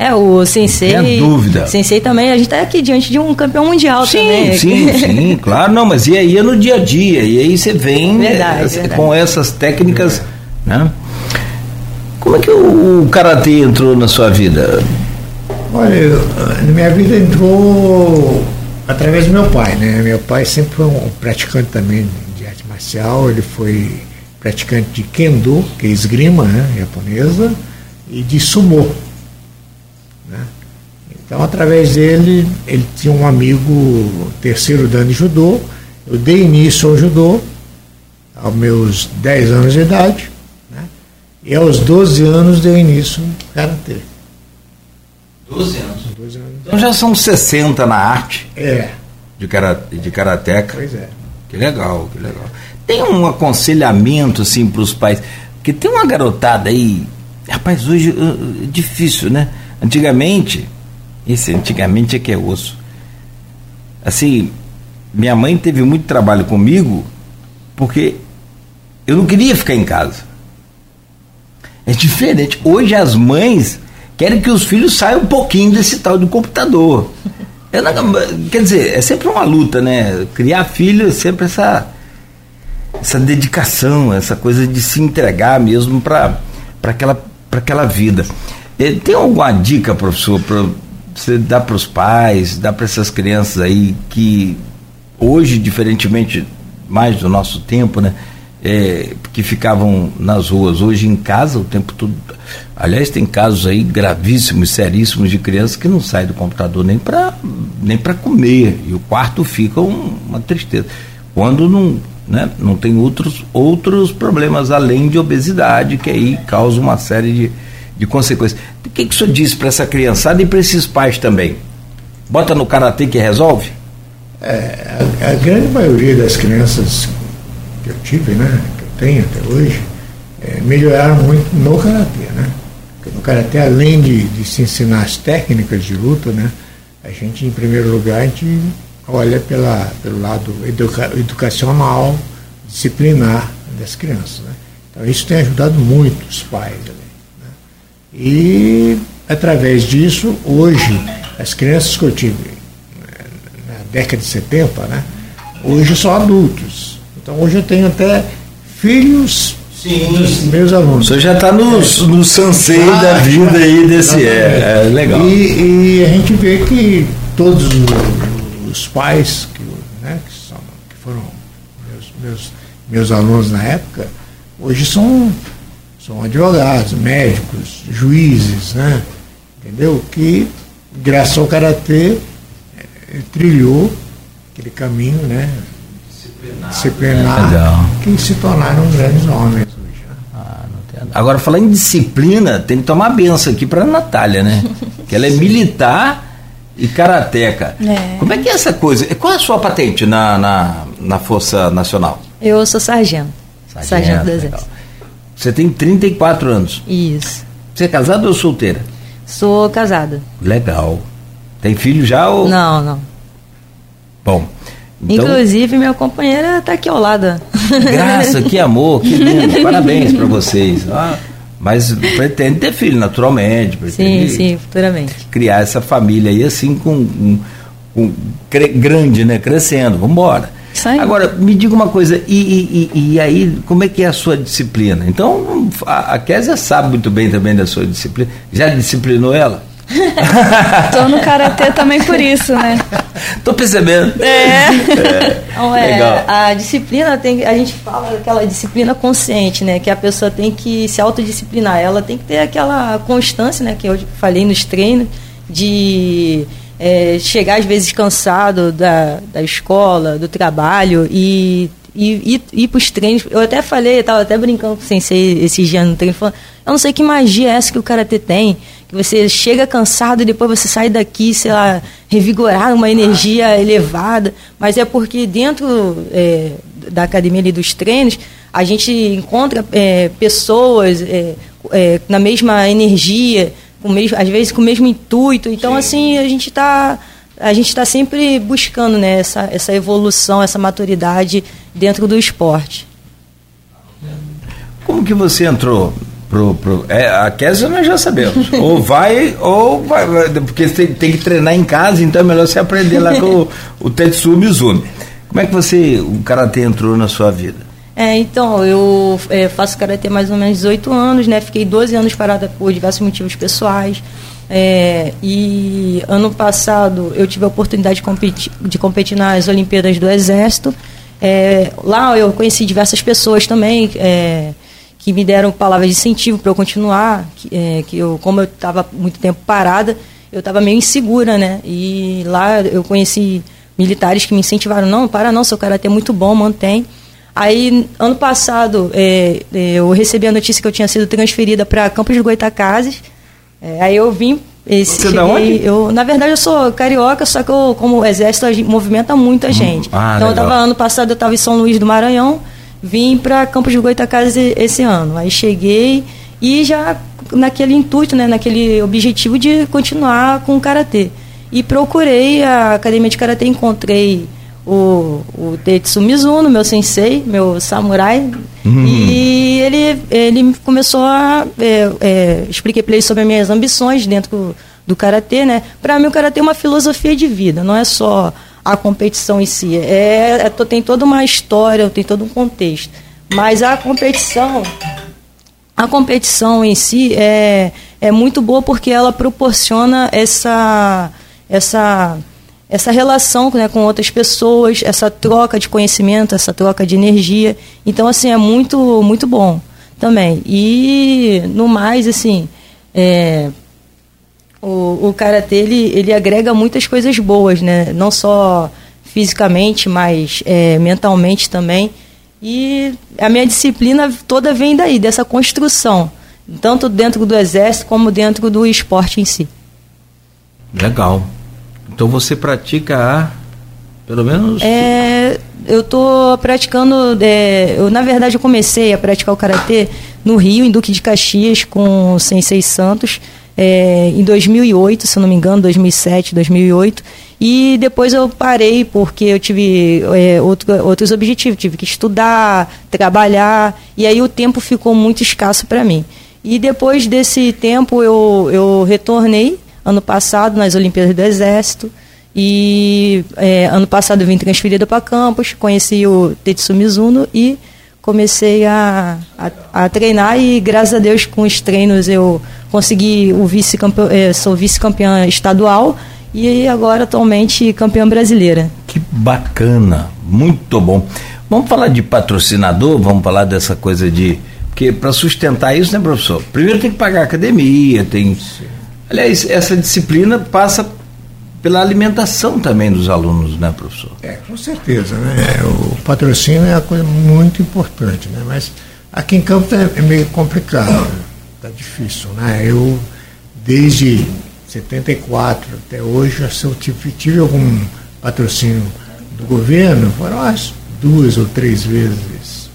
é, o Sensei. Sem dúvida. Sensei também, a gente está aqui diante de um campeão mundial sim, também. Sim, sim, claro, não, mas e aí é no dia a dia, e aí você vem verdade, é, verdade. com essas técnicas, né? Como é que o, o Karatê entrou na sua vida? Olha, eu, na minha vida entrou através do meu pai, né? Meu pai sempre foi um praticante também de arte marcial, ele foi praticante de Kendo, que é esgrima né, japonesa, e de Sumo. Né? Então, através dele, ele tinha um amigo terceiro dano de judô, eu dei início ao judô aos meus 10 anos de idade, né? e aos 12 anos deu início no Karatê. 12 anos. 12 anos. Então já são 60 na arte É, de, kara, de karateca. pois é. Que legal, que legal. Tem um aconselhamento assim para os pais, porque tem uma garotada aí, rapaz, hoje uh, difícil, né? Antigamente, esse antigamente é que é osso. Assim, minha mãe teve muito trabalho comigo porque eu não queria ficar em casa. É diferente. Hoje as mães querem que os filhos saiam um pouquinho desse tal do computador. Não- quer dizer, é sempre uma luta, né? Criar filho é sempre essa, essa dedicação, essa coisa de se entregar mesmo para aquela, aquela vida. Tem alguma dica, professor, para você dar para os pais, dar para essas crianças aí que hoje, diferentemente mais do nosso tempo, né? É, que ficavam nas ruas, hoje em casa o tempo todo. Aliás, tem casos aí gravíssimos, seríssimos de crianças que não saem do computador nem para nem para comer e o quarto fica um- uma tristeza. Quando não, né, não tem outros, outros problemas além de obesidade, que aí causa uma série de, de consequências. O que, que o senhor disse para essa criançada e para esses pais também? Bota no karatê que resolve? É, a, a grande maioria das crianças que eu tive, né, que eu tenho até hoje, é, melhoraram muito no karatê, né? Porque no karatê, além de, de se ensinar as técnicas de luta, né, a gente, em primeiro lugar, a gente olha pela, pelo lado educa, educacional, disciplinar das crianças, né? Então isso tem ajudado muito os pais ali, né? E através disso, hoje, as crianças que eu tive na década de 70, né? Hoje são adultos. Então hoje eu tenho até filhos dos meus O alunos. senhor já está no, no sansei Ah, da vida aí desse. É, é legal. E, e a gente vê que todos os, pais que, né, que, são, que foram meus, meus, meus alunos na época, hoje são, são advogados, médicos, juízes, né? Entendeu? Que graças ao Karatê eh, trilhou aquele caminho, né? Disciplinar, Legal. que se tornaram grandes homens hoje. Ah, não tem- Agora, falando em disciplina, tem que tomar benção aqui para Natália, né? que ela é militar e karateca. É. Como é que é essa coisa? Qual é a sua patente na, na, na Força Nacional? Eu sou sargento. Sargento, do legal. Exército. Você tem 34 anos. Isso. Você é casada ou solteira? Sou casada. Legal. Tem filho já ou. Não, não. Bom. Então, Inclusive, minha companheira está aqui ao lado. Graça, que amor, que lindo. Parabéns para vocês. Ah, mas pretende ter filho, naturalmente. Sim, Pretende sim, futuramente. criar essa família aí assim com, com, grande, né? Crescendo. Vamos embora. Agora, me diga uma coisa, e, e, e- e aí, como é que é a sua disciplina? Então, a, a Késia sabe muito bem também da sua disciplina. Já disciplinou ela? Tô no karatê também por isso, né? Tô percebendo. É. Então, é, Legal. a disciplina tem, a gente fala daquela disciplina consciente, né? Que a pessoa tem que se autodisciplinar. Ela tem que ter aquela constância, né? Que eu falei nos treinos, de é, chegar às vezes cansado da, da escola, do trabalho e e ir, para os treinos. Eu até falei, estava até brincando com o sensei esses dias no treino, falando, eu não sei que magia é essa que o Karatê tem, que você chega cansado e depois você sai daqui, sei lá, revigorado, uma energia elevada, mas é porque dentro é, da academia e dos treinos, a gente encontra é, pessoas é, é, na mesma energia, com mesmo, às vezes com o mesmo intuito. Então, Sim. assim, a gente está a gente está sempre buscando né, essa, essa evolução, essa maturidade dentro do esporte. Como que você entrou pro, pro é, a Kézia nós já sabemos. ou vai, ou vai, porque você tem, tem, que treinar em casa, então é melhor você aprender lá com o, o Tetsu Mizumi. Como é que você, o karatê entrou na sua vida? É, então, eu é, faço karatê mais ou menos 18 anos, né? Fiquei 12 anos parada por diversos motivos pessoais. É, e ano passado eu tive a oportunidade de competir, de competir nas Olimpíadas do Exército. É, lá eu conheci diversas pessoas também é, que me deram palavras de incentivo para eu continuar. Que, é, que eu, como eu estava muito tempo parada, eu estava meio insegura, né? E lá eu conheci militares que me incentivaram: não, para não, seu karatê é muito bom, mantém. Aí, ano passado, é, é, eu recebi a notícia que eu tinha sido transferida para Campos de Goitacazes. É, aí eu vim. Esse, Você cheguei, onde? Eu, na verdade, eu sou carioca, só que eu, como exército, a gente movimenta muita hum, gente. Hum, ah, então, legal. eu tava, ano passado, eu estava em São Luís do Maranhão, vim para Campos de Goitacazes esse ano. Aí cheguei e já naquele intuito, né, naquele objetivo de continuar com o karatê. E procurei a academia de karatê, encontrei o, o Tetsu Mizuno, meu sensei, meu samurai, uhum. e ele, ele começou a. É, é, expliquei para ele sobre as minhas ambições dentro do, do karatê, né? Para mim, o karatê é uma filosofia de vida, não é só a competição em si. É, é, tem toda uma história, tem todo um contexto. Mas a competição. A competição em si é, é muito boa porque ela proporciona essa. essa essa relação né, com outras pessoas, essa troca de conhecimento, essa troca de energia. Então, assim, é muito, muito bom também. E, no mais, assim, é, o, o Karatê, ele, ele agrega muitas coisas boas, né? Não só fisicamente, mas é, mentalmente também. E a minha disciplina toda vem daí, dessa construção. Tanto dentro do exército como dentro do esporte em si. Legal. Então você pratica há pelo menos. É, eu estou praticando. É, eu, na verdade, eu comecei a praticar o karatê no Rio, em Duque de Caxias, com o Sensei Santos, é, em 2008, se não me engano, 2007, 2008. E depois eu parei porque eu tive é, outro, outros objetivos, tive que estudar, trabalhar, e aí o tempo ficou muito escasso para mim. E depois desse tempo eu, eu retornei ano passado nas Olimpíadas do Exército. E é, ano passado eu vim transferida para Campos, conheci o Tetsu Mizuno e comecei a, a, a, treinar e graças a Deus com os treinos eu consegui o vice -campeão, é, sou vice-campeã estadual e agora atualmente campeã brasileira. Que bacana, muito bom. Vamos falar de patrocinador, vamos falar dessa coisa de porque para sustentar isso, né, professor? Primeiro tem que pagar a academia, tem Aliás, essa disciplina passa pela alimentação também dos alunos, né, professor? É, com certeza, né? O patrocínio é uma coisa muito importante, né? Mas aqui em Campos é meio complicado, tá difícil, né? Eu, desde 74 até hoje, se eu tive, tive algum patrocínio do governo, foram as duas ou três vezes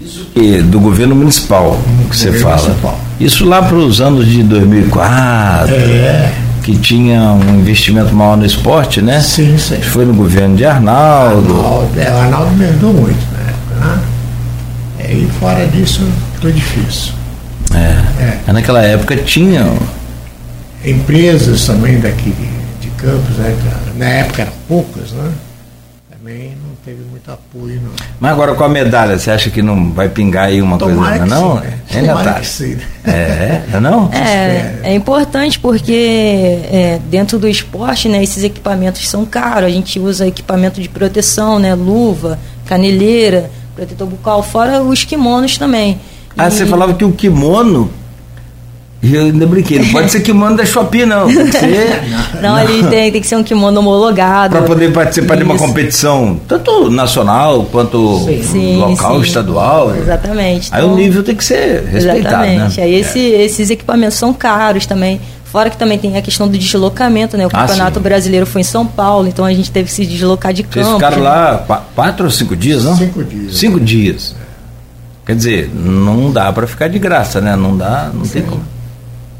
isso que do governo municipal que você fala. Municipal. Isso lá para os anos de 2004. É. Que tinha um investimento maior no esporte, né? Sim, sim. Foi no governo de Arnaldo. Arnaldo é, o Arnaldo me ajudou muito na época, né? É, e fora disso, foi difícil. É. é. Naquela época tinha. Empresas também daqui de, de Campos, né? Na época eram poucas, né? Também muito apoio, não. Mas agora com a medalha, você acha que não vai pingar aí uma Tomara coisa, não? Sim, né? Ainda tá. Que sim. É, é não? É, é importante porque é, dentro do esporte, né, esses equipamentos são caros. A gente usa equipamento de proteção, né, luva, caneleira, protetor bucal, fora os kimonos também. Ah, e... você falava que o kimono eu ainda brinquei, não pode ser kimono da Shopee, não. Tem que ser. Não, ali tem, tem que ser um kimono homologado. Para poder participar de uma Isso. competição, tanto nacional quanto Sim, local, sim. estadual. Exatamente. Aí Então, o nível tem que ser respeitado, Exatamente. né? Aí esse- esses equipamentos são caros também. Fora que também tem a questão do deslocamento, né? O Ah, campeonato sim. brasileiro foi em São Paulo, então a gente teve que se deslocar de Vocês campo. ficaram né? lá qua- quatro ou cinco dias, não? Cinco dias. Cinco dias. Quer dizer, não dá para ficar de graça, né? Não dá, não tem como.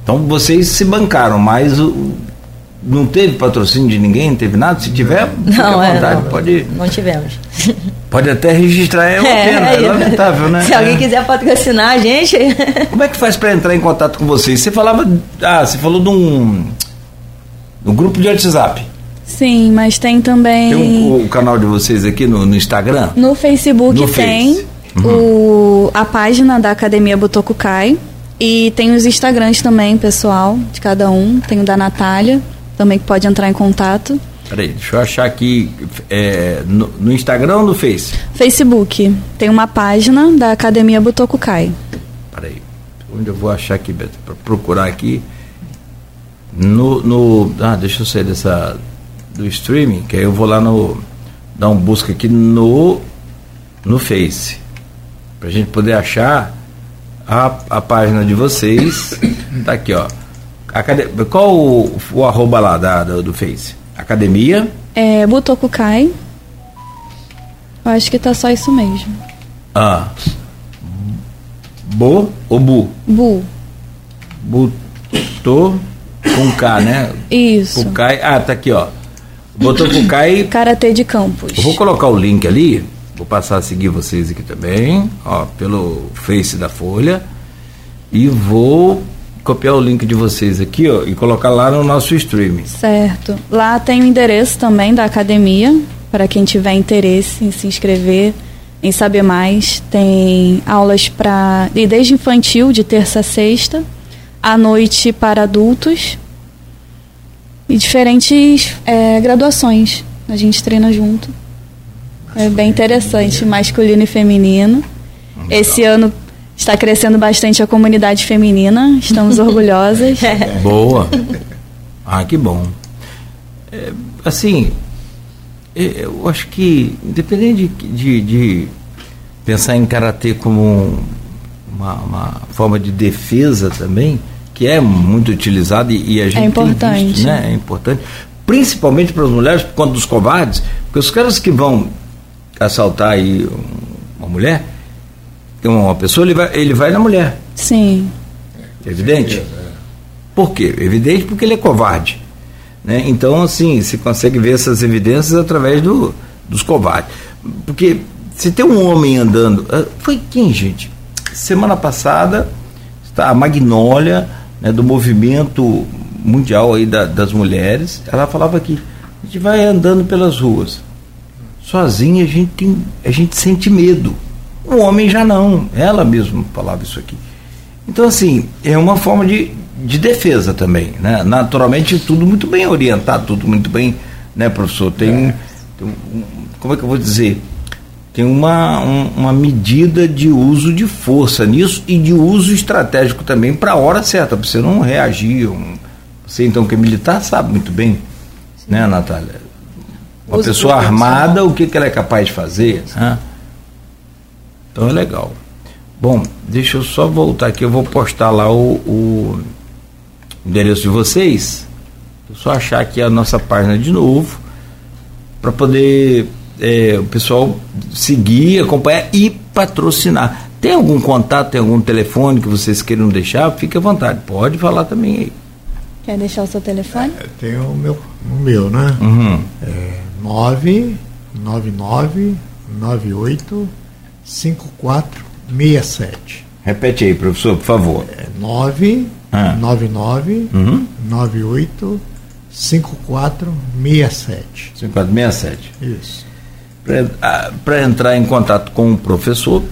Então vocês se bancaram, mas o- não teve patrocínio de ninguém, não teve nada? Se tiver, Não, à é, vontade, não, pode, não tivemos. pode até registrar, é uma pena, é, é, lamentável, né? Se alguém É. quiser patrocinar a gente, Como é que faz para entrar em contato com vocês? Você falava, ah, você falou de um, de um grupo de WhatsApp. Sim, mas tem também. Tem um- o canal de vocês aqui no, no Instagram? No Facebook No tem Face. Uhum. o, a página da Academia Butokukai. E tem os Instagrams também, pessoal, de cada um. Tem o da Natália, também que pode entrar em contato. Peraí, deixa eu achar aqui é, no, no Instagram ou no Face? Facebook, tem uma página da Academia Butokukai. Peraí, onde eu vou achar aqui, Beto? Para procurar aqui. No, no. Ah, deixa eu sair dessa. Do streaming, que aí eu vou lá no. Dar um busca aqui no. No Face. Pra gente poder achar a, a página de vocês. tá aqui, ó. Acade- Qual o, o arroba lá da, do, do Face? Academia. É Butokukai. Eu acho que tá só isso mesmo. Ah. Bo ou Bu? Bu. Botou com K, né? Isso. Kukai. Ah, tá aqui, ó. Botou Kukai. Karatê de Campos. Eu vou colocar o link ali. Vou passar a seguir vocês aqui também, ó, pelo Face da Folha. E vou copiar o link de vocês aqui, ó, e colocar lá no nosso streaming. Certo. Lá tem o endereço também da academia, para quem tiver interesse em se inscrever, em saber mais. Tem aulas para. e desde infantil, de terça a sexta, à noite para adultos. E diferentes é, graduações. A gente treina junto. É bem interessante, masculino e feminino. Esse ano está crescendo bastante a comunidade feminina, estamos orgulhosas. Boa. Ah, que bom. É, assim, é, eu acho que, independente de, de, de pensar em karatê como um- uma, uma forma de defesa também, que é muito utilizada e, e a gente tem importante. visto, né? É importante. Principalmente para as mulheres, por conta dos covardes, porque os caras que vão assaltar aí um- uma mulher, uma pessoa, ele vai, ele vai na mulher. Sim. Evidente? Por quê? Evidente porque ele é covarde. Né? Então, assim, se consegue ver essas evidências através do, dos covardes. Porque se tem um homem andando. ah, Foi quem, gente? Semana passada, está a Magnólia, né, do movimento mundial aí da- das mulheres, ela falava que a gente vai andando pelas ruas. Sozinha a gente, tem, a gente sente medo. O homem já não. Ela mesma falava isso aqui. Então, assim, é uma forma de, de defesa também. Né? Naturalmente, tudo muito bem orientado, tudo muito bem, né, professor? Tem, tem um- como é que eu vou dizer? Tem uma, um- uma medida de uso de força nisso e de uso estratégico também para a hora certa, para você não reagir. um- você, então, que é militar, sabe muito bem, né, Natália? Uma Uso pessoa armada, o que, que ela é capaz de fazer? Né? Então é legal. Bom, deixa eu só voltar aqui, eu vou postar lá o, o endereço de vocês. Vou só achar aqui a nossa página de novo, para poder é, o pessoal seguir, acompanhar e patrocinar. Tem algum contato, tem algum telefone que vocês queiram deixar? Fique à vontade, pode falar também aí. Quer deixar o seu telefone? Tem o meu, o meu né? Uhum. É 999 98 5467. Repete aí, professor, por favor. É 999 Uhum. 98 5467. 5467. Isso. para entrar em contato com o professor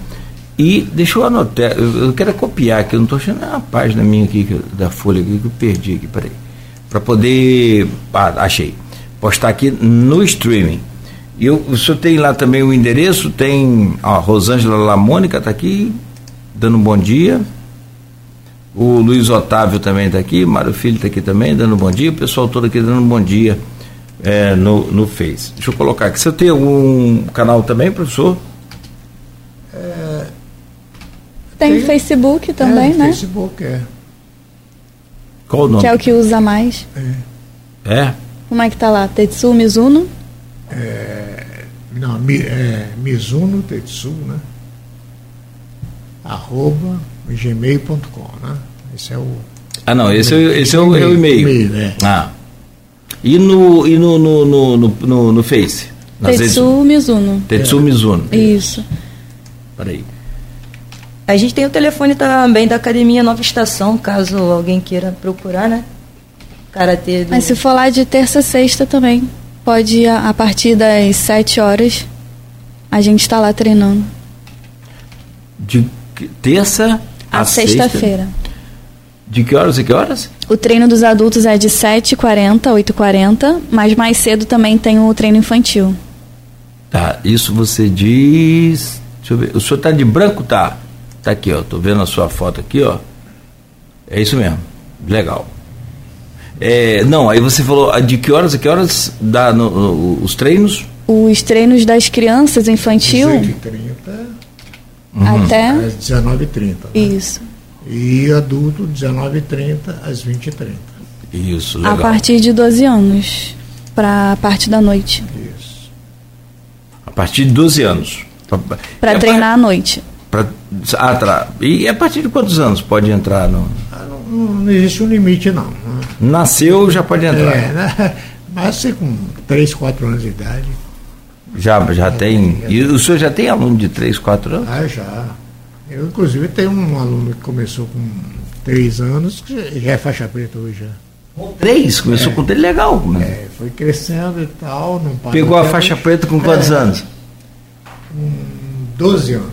e deixa eu anotar, eu, eu quero copiar aqui, eu não estou achando a página minha aqui da Folha aqui que eu perdi aqui, peraí. Para poder. Ah, achei. Postar aqui no streaming. E eu, o senhor tem lá também o endereço, tem. A Rosângela Lamônica está aqui, dando um bom dia. O Luiz Otávio também está aqui, Mário Filho está aqui também, dando bom dia. O pessoal todo aqui dando bom dia é, no, no Face. Deixa eu colocar aqui. Você tem algum canal também, professor? Tem, Tem. Facebook também, é, né? Facebook, é. Qual o nome? Que é o que usa mais. É? Como é que tá lá? Tetsu Mizuno? Não, mi, é, Mizuno Tetsu, né? Arroba gmail.com, né? Esse é o. Ah, não, esse, é- esse é o, é o e-mail. E-mail, é. Ah. E no, e no, no, no, no, no, no Face? Nas Tetsu Mizuno. Tetsu Mizuno. Isso. Peraí. A gente tem o telefone também da Academia Nova Estação, caso alguém queira procurar, né? Karatê do... Mas se for lá de terça a sexta também, pode ir a, a partir das 7 horas. A gente está lá treinando. De terça A, a sexta? sexta-feira. De que horas e que horas? O treino dos adultos é de 7h40 a 8h40, mas mais cedo também tem o treino infantil. Tá, isso você diz. Deixa eu ver. O senhor tá de branco? Tá. Tá aqui, ó. Tô vendo a sua foto aqui, ó. É isso mesmo. Legal. É, não, aí você falou ah, de que horas a que horas dá no- no- os treinos? Os treinos das crianças infantil 18h30 até. às 19h30. Né? Isso. E adulto, 19h30 às 20h30. Isso, A legal. partir de 12 anos. Pra parte da noite. Isso. A partir de 12 anos. Pra É treinar à noite. Pra, ah, tá. E a partir de quantos anos pode entrar? No, Ah, Não, não existe um limite, não. Nasceu, já pode entrar. É, né? Mas você com 3, 4 anos de idade, Já, já tem. E o senhor já tem aluno de 3, 4 anos? ah, já. Eu, inclusive, tenho um aluno que começou com 3 anos, que já é faixa preta hoje. Já. Três? Começou com três, legal. né? É, foi crescendo e tal. Não parou Pegou a faixa preta com quantos É, anos? 12 anos.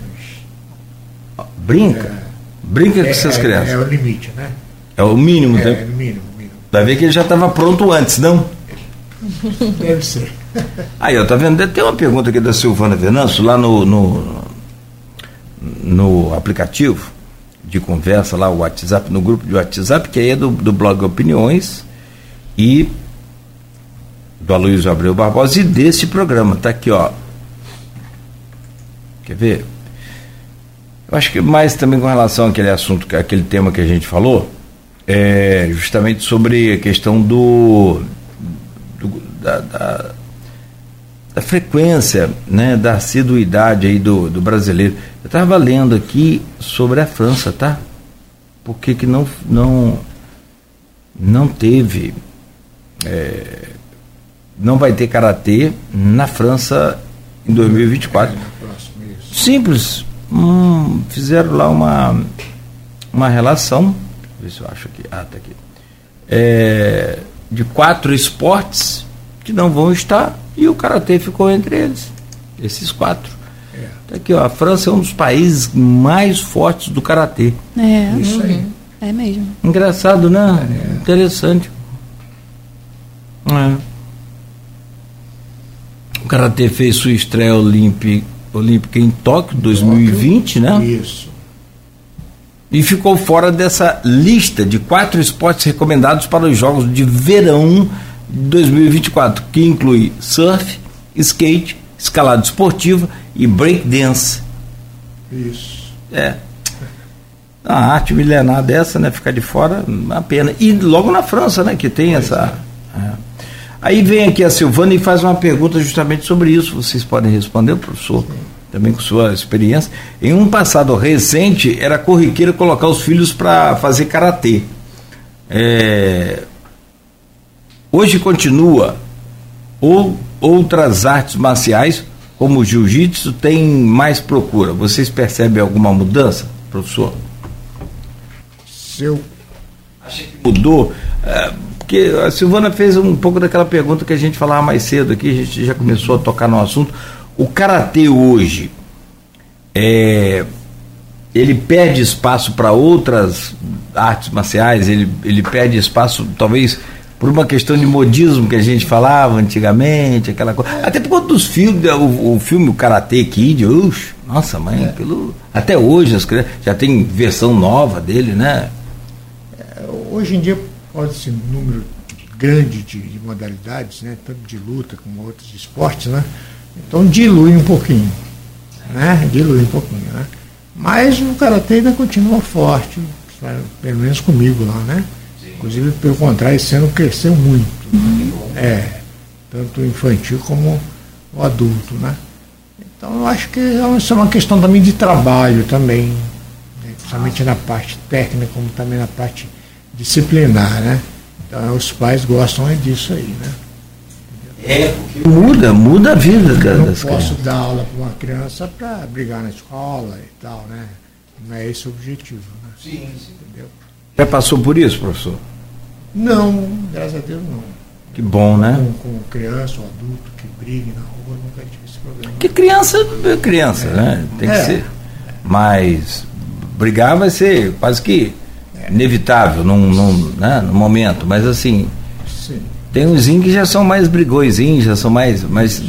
Brinca. Brinca com essas é, crianças. É, o limite, né? É o mínimo, É, né? no mínimo, mínimo. Vai ver que ele já estava pronto antes, não? Deve ser. Aí, ó, tá vendo? Tem uma pergunta aqui da Silvana Venâncio, lá no, no, no aplicativo de conversa, lá o WhatsApp, no grupo de WhatsApp, que aí é do, do blog Opiniões e do Aloysio Abreu Barbosa e desse programa. Tá aqui, ó. Quer ver? Eu acho que mais também com relação àquele assunto, que- aquele tema que a gente falou, é justamente sobre a questão do, do- da, da, da frequência, né, da assiduidade aí do, do brasileiro. Eu estava lendo aqui sobre a França, tá? Por que que não, não, não teve, é, não vai ter karatê na França em 2024? No próximo, isso. Simples. Hum, fizeram lá uma, uma relação. Ver se eu acho aqui. Ah, tá aqui. É, de quatro esportes que não vão estar e o karatê ficou entre eles. Esses quatro. Tá aqui, ó, a França é um dos países mais fortes do karatê. É, Isso aí. é mesmo. Engraçado, né? Interessante. É. O karatê fez sua estreia olímpica, olímpica em Tóquio 2020, né? Isso. E ficou fora dessa lista de quatro esportes recomendados para os Jogos de Verão de 2024, que inclui surf, skate, escalada esportiva e breakdance. Isso. É. Uma arte milenar dessa, né? Ficar de fora, uma pena. E logo na França, né? Que tem essa. é. Aí vem aqui a Silvana e faz uma pergunta justamente sobre isso. Vocês podem responder, professor, também com sua experiência. Em um passado recente, era corriqueiro colocar os filhos para fazer karatê. É, Hoje continua. Ou outras artes marciais, como o jiu-jitsu, tem mais procura. Vocês percebem alguma mudança, professor? Se eu mudou? É, porque a Silvana fez um pouco daquela pergunta que a gente falava mais cedo aqui, a gente já começou a tocar no assunto. O karatê hoje, é, ele perde espaço para outras artes marciais, ele, ele perde espaço, talvez, por uma questão de modismo que a gente falava antigamente, aquela coisa. Até por conta dos filmes, o, o filme o Karate Kid, ux, nossa mãe, pelo, até hoje as crianças, já tem versão nova dele, né? hoje em dia, pode ser um número grande de, de modalidades, né? tanto de luta como outros esportes, né? Então dilui um pouquinho. Né? Dilui um pouquinho. Né? Mas o karatê ainda continua forte, pelo menos comigo lá, né? Inclusive, pelo contrário, esse ano cresceu muito. É, tanto infantil como o adulto, né? Então eu acho que isso é uma questão também de trabalho também, né? principalmente na parte técnica, como também na parte disciplinar, né? Então os pais gostam é disso aí, né? É, muda, muda a vida da, Eu não das posso crianças. dar aula para uma criança para brigar na escola e tal, né? Não é esse o objetivo, né? Sim, sim. Entendeu? Já passou por isso, professor? Não, graças a Deus não. Que bom, né? Com, com criança ou adulto que brigue na rua, nunca tive esse problema. Porque criança é criança, né? Tem que É. ser. Mas brigar vai ser quase que inevitável num, num, né, num momento. Mas assim, Sim. Tem uns que já são mais brigõezinhos, já são mais. Mas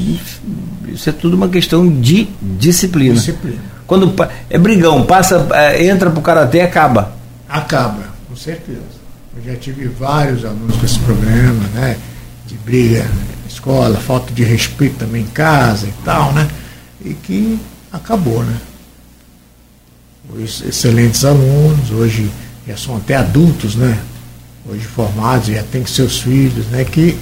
isso é tudo uma questão de disciplina. Disciplina. Quando é brigão, passa, é, entra pro karatê acaba. Acaba, com certeza. Eu já tive vários alunos com esse problema, né? De briga na escola, falta de respeito também em casa e tal, né? E que acabou, né? Os excelentes alunos, hoje já são até adultos, né? Hoje formados, já têm seus filhos, né? Que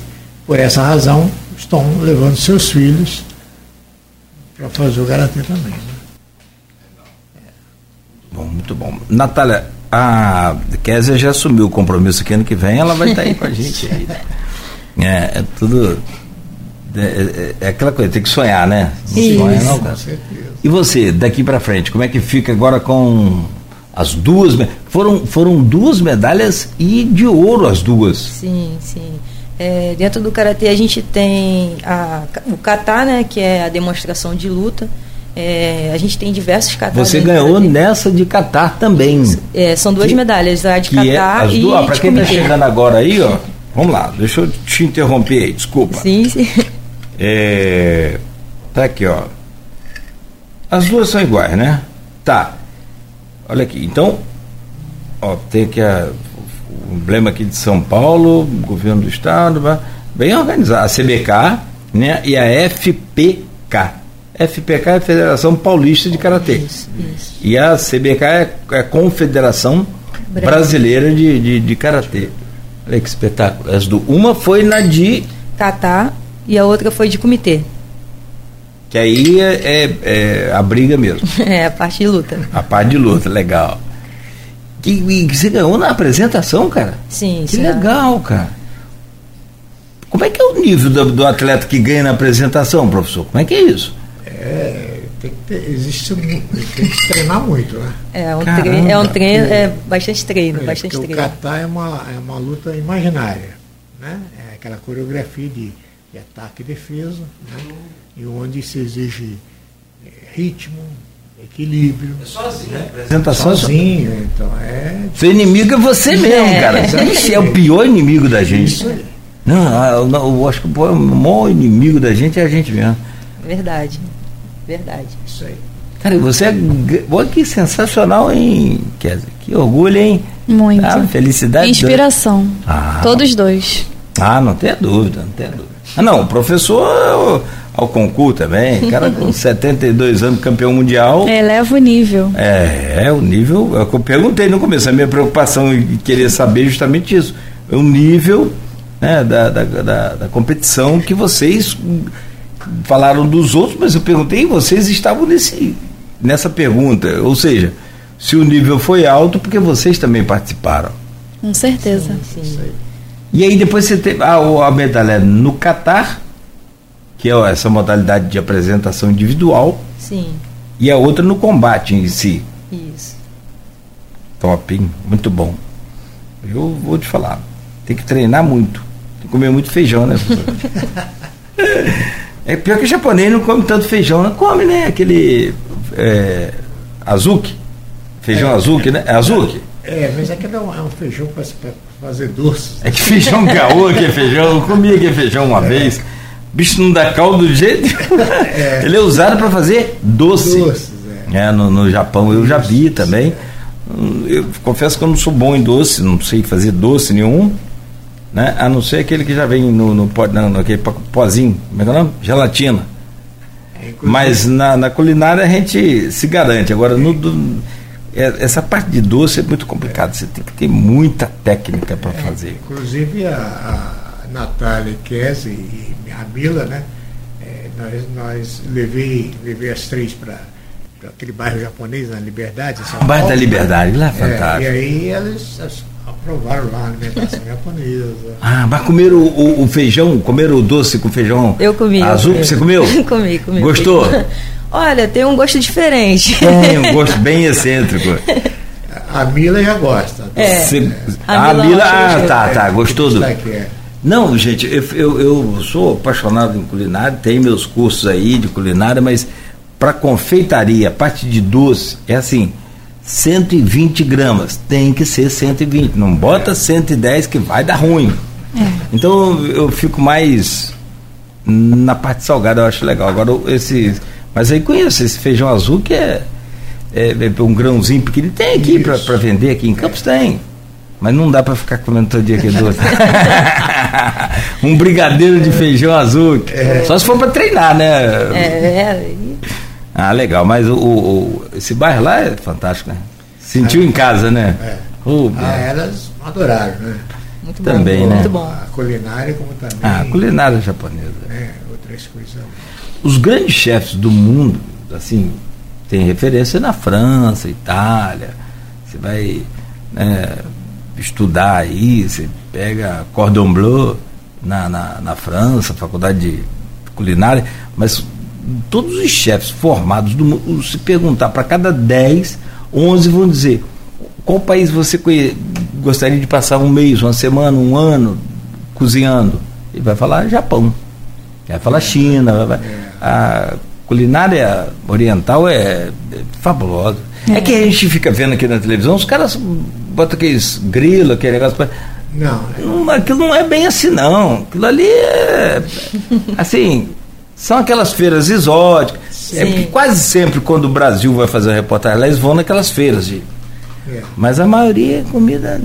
por essa razão estão levando seus filhos para fazer o Karatê também, né? Bom, muito bom. Natália, a Kézia já assumiu o compromisso que ano que vem ela vai estar aí com a gente. aí. É, é tudo. É, é- é aquela coisa, tem que sonhar, né? Não Isso. sonha, não, cara. Com certeza. E você, daqui pra frente, como é que fica agora com as duas? Foram, foram duas medalhas e de ouro as duas. Sim, sim. É, dentro do karatê a gente tem a, o kata, né, que é a demonstração de luta. É, a gente tem diversos katas. Você ganhou nessa de Catar também. É, são duas Que- medalhas, a de Que é e duas. De quem tá comitê. chegando agora aí, ó. Vamos lá, deixa eu te interromper aí, desculpa. Sim, sim. É, tá aqui, ó. As duas são iguais, né? Tá. Olha aqui. Então, ó, tem aqui a, o emblema aqui de São Paulo, governo do estado, bem organizado. A CBK, né? E a FPK. FPK é a Federação Paulista de Karatê. Isso, isso. E a CBK é é a Confederação Brasil. Brasileira de, de, de Karatê. Olha que espetáculo. As do, uma foi na de Kata e a outra foi de comitê. Que aí é, é- é a briga mesmo, É, a parte de luta. a parte de luta, legal. Que, e que você ganhou na apresentação, cara? Sim, Que sim. legal, cara. Como é que é o nível do, do atleta que ganha na apresentação, professor? Como é que é isso? É, tem que ter, existe, um- tem que treinar muito, né? É um Caramba. treino, é um treino, é bastante treino, É, bastante porque o treino. kata é uma, é uma luta imaginária, né? É aquela coreografia de, de ataque e defesa, né? E onde se exige é, ritmo, equilíbrio. sozinho, né? Apresentação Sozinho, então é Seu inimigo é você mesmo, É. cara. Ixi, é o pior inimigo da gente. isso aí. Não, ah, eu, eu acho que o maior inimigo da gente é a gente mesmo. Verdade. Verdade. Isso aí. Cara, e você é. Olha que sensacional, hein, Kézia? Que orgulho, hein? Muito. Ah, felicidade. Inspiração. Ah. Todos dois. Ah, não tenha dúvida, não tenha dúvida. Ah, não, o professor ao, concurso também, cara com 72 anos, campeão mundial. Eleva o nível. É, é o nível. É o que eu perguntei no começo, a minha preocupação em querer saber justamente isso. É o nível né, da, da, da, da competição que vocês falaram dos outros, mas eu perguntei, vocês estavam nesse, nessa pergunta. Ou seja, se o nível foi alto, porque vocês também participaram. Com certeza. Sim. Aí. E aí depois você teve a, a medalha no Catar, que é essa modalidade de apresentação individual, Sim. e a outra no combate em si. Isso. Top, hein? Muito bom. Eu vou te falar, tem que treinar muito. Tem que comer muito feijão, né? é pior que o japonês não come tanto feijão, não come, né? Aquele é, azuki. Feijão azuki, né? É azuki? É, mas aquele é um, é um feijão para fazer doces. É que feijão caô que é feijão. Eu comi aquele feijão uma vez. Bicho não dá caldo do jeito. Ele é usado para fazer doce. Doces, é. É, no, no Japão eu já vi também. Eu confesso que eu não sou bom em doce, não sei fazer doce nenhum, né? A não ser aquele que já vem no, no, pó- não, naquele pó- pozinho, como é que é o nome? Gelatina. É, Mas na, na culinária a gente se garante. Agora, no, do- é- essa parte de doce é muito complicado. Você tem que ter muita técnica para fazer. Inclusive a, a Natália Kese e a Mila, né? é, nós, nós levei, levei as três para aquele bairro japonês, na Liberdade, São bairro da Liberdade, lá é É, fantástico. e aí elas, aprovaram lá a alimentação japonesa. Ah, mas comeram o, o- feijão, comeram o doce com feijão Eu comi. eu azul? comi. Você comeu? comi, comi. Gostou? Olha, tem um gosto diferente. Tem um gosto bem excêntrico. A Mila já gosta. É. Você- A a Mila Mila, achou ah, gostoso. tá, tá, gostou do. É? Não, gente, eu, eu, eu sou apaixonado em culinária, tenho meus cursos aí de culinária, mas para confeitaria, a parte de doce, é assim, 120 gramas, tem que ser 120, não bota 110 que vai dar ruim. Então eu fico mais na parte salgada, eu acho legal. Agora esse, mas aí conheço esse feijão azul que é, é, é um grãozinho pequeno, tem aqui para vender aqui em Campos tem. Mas não dá para ficar comendo todo dia aqui doce. um brigadeiro de feijão azul. Só se for para treinar, né? É, é, Ah, legal. Mas o, o- esse bairro lá é fantástico, né? Sentiu em casa, né? É. Ah, elas adoraram, né? muito Também, bom, né? Muito bom. A culinária como também. Ah, culinária japonesa. né, outras coisas. Os grandes chefes do mundo, assim, tem referência na França, Itália. Você vai né, estudar aí, você pega Cordon Bleu na, na, na França, faculdade de culinária, mas todos os chefes formados do mundo, se perguntar para cada 10, 11 vão dizer qual país você conhe- gostaria de passar um mês, uma semana, um ano cozinhando? Ele vai falar Japão. Vai falar China. vai- A culinária oriental é, é fabulosa. É. que a gente fica vendo aqui na televisão, os caras botam aqueles grilos, aquele negócio. pra- Não, Não, aquilo não é bem assim, não. Aquilo ali é. Assim, são aquelas feiras exóticas. É Sim. porque quase sempre, quando o Brasil vai fazer uma reportagem lá, eles vão naquelas feiras. De, é. mas a maioria é comida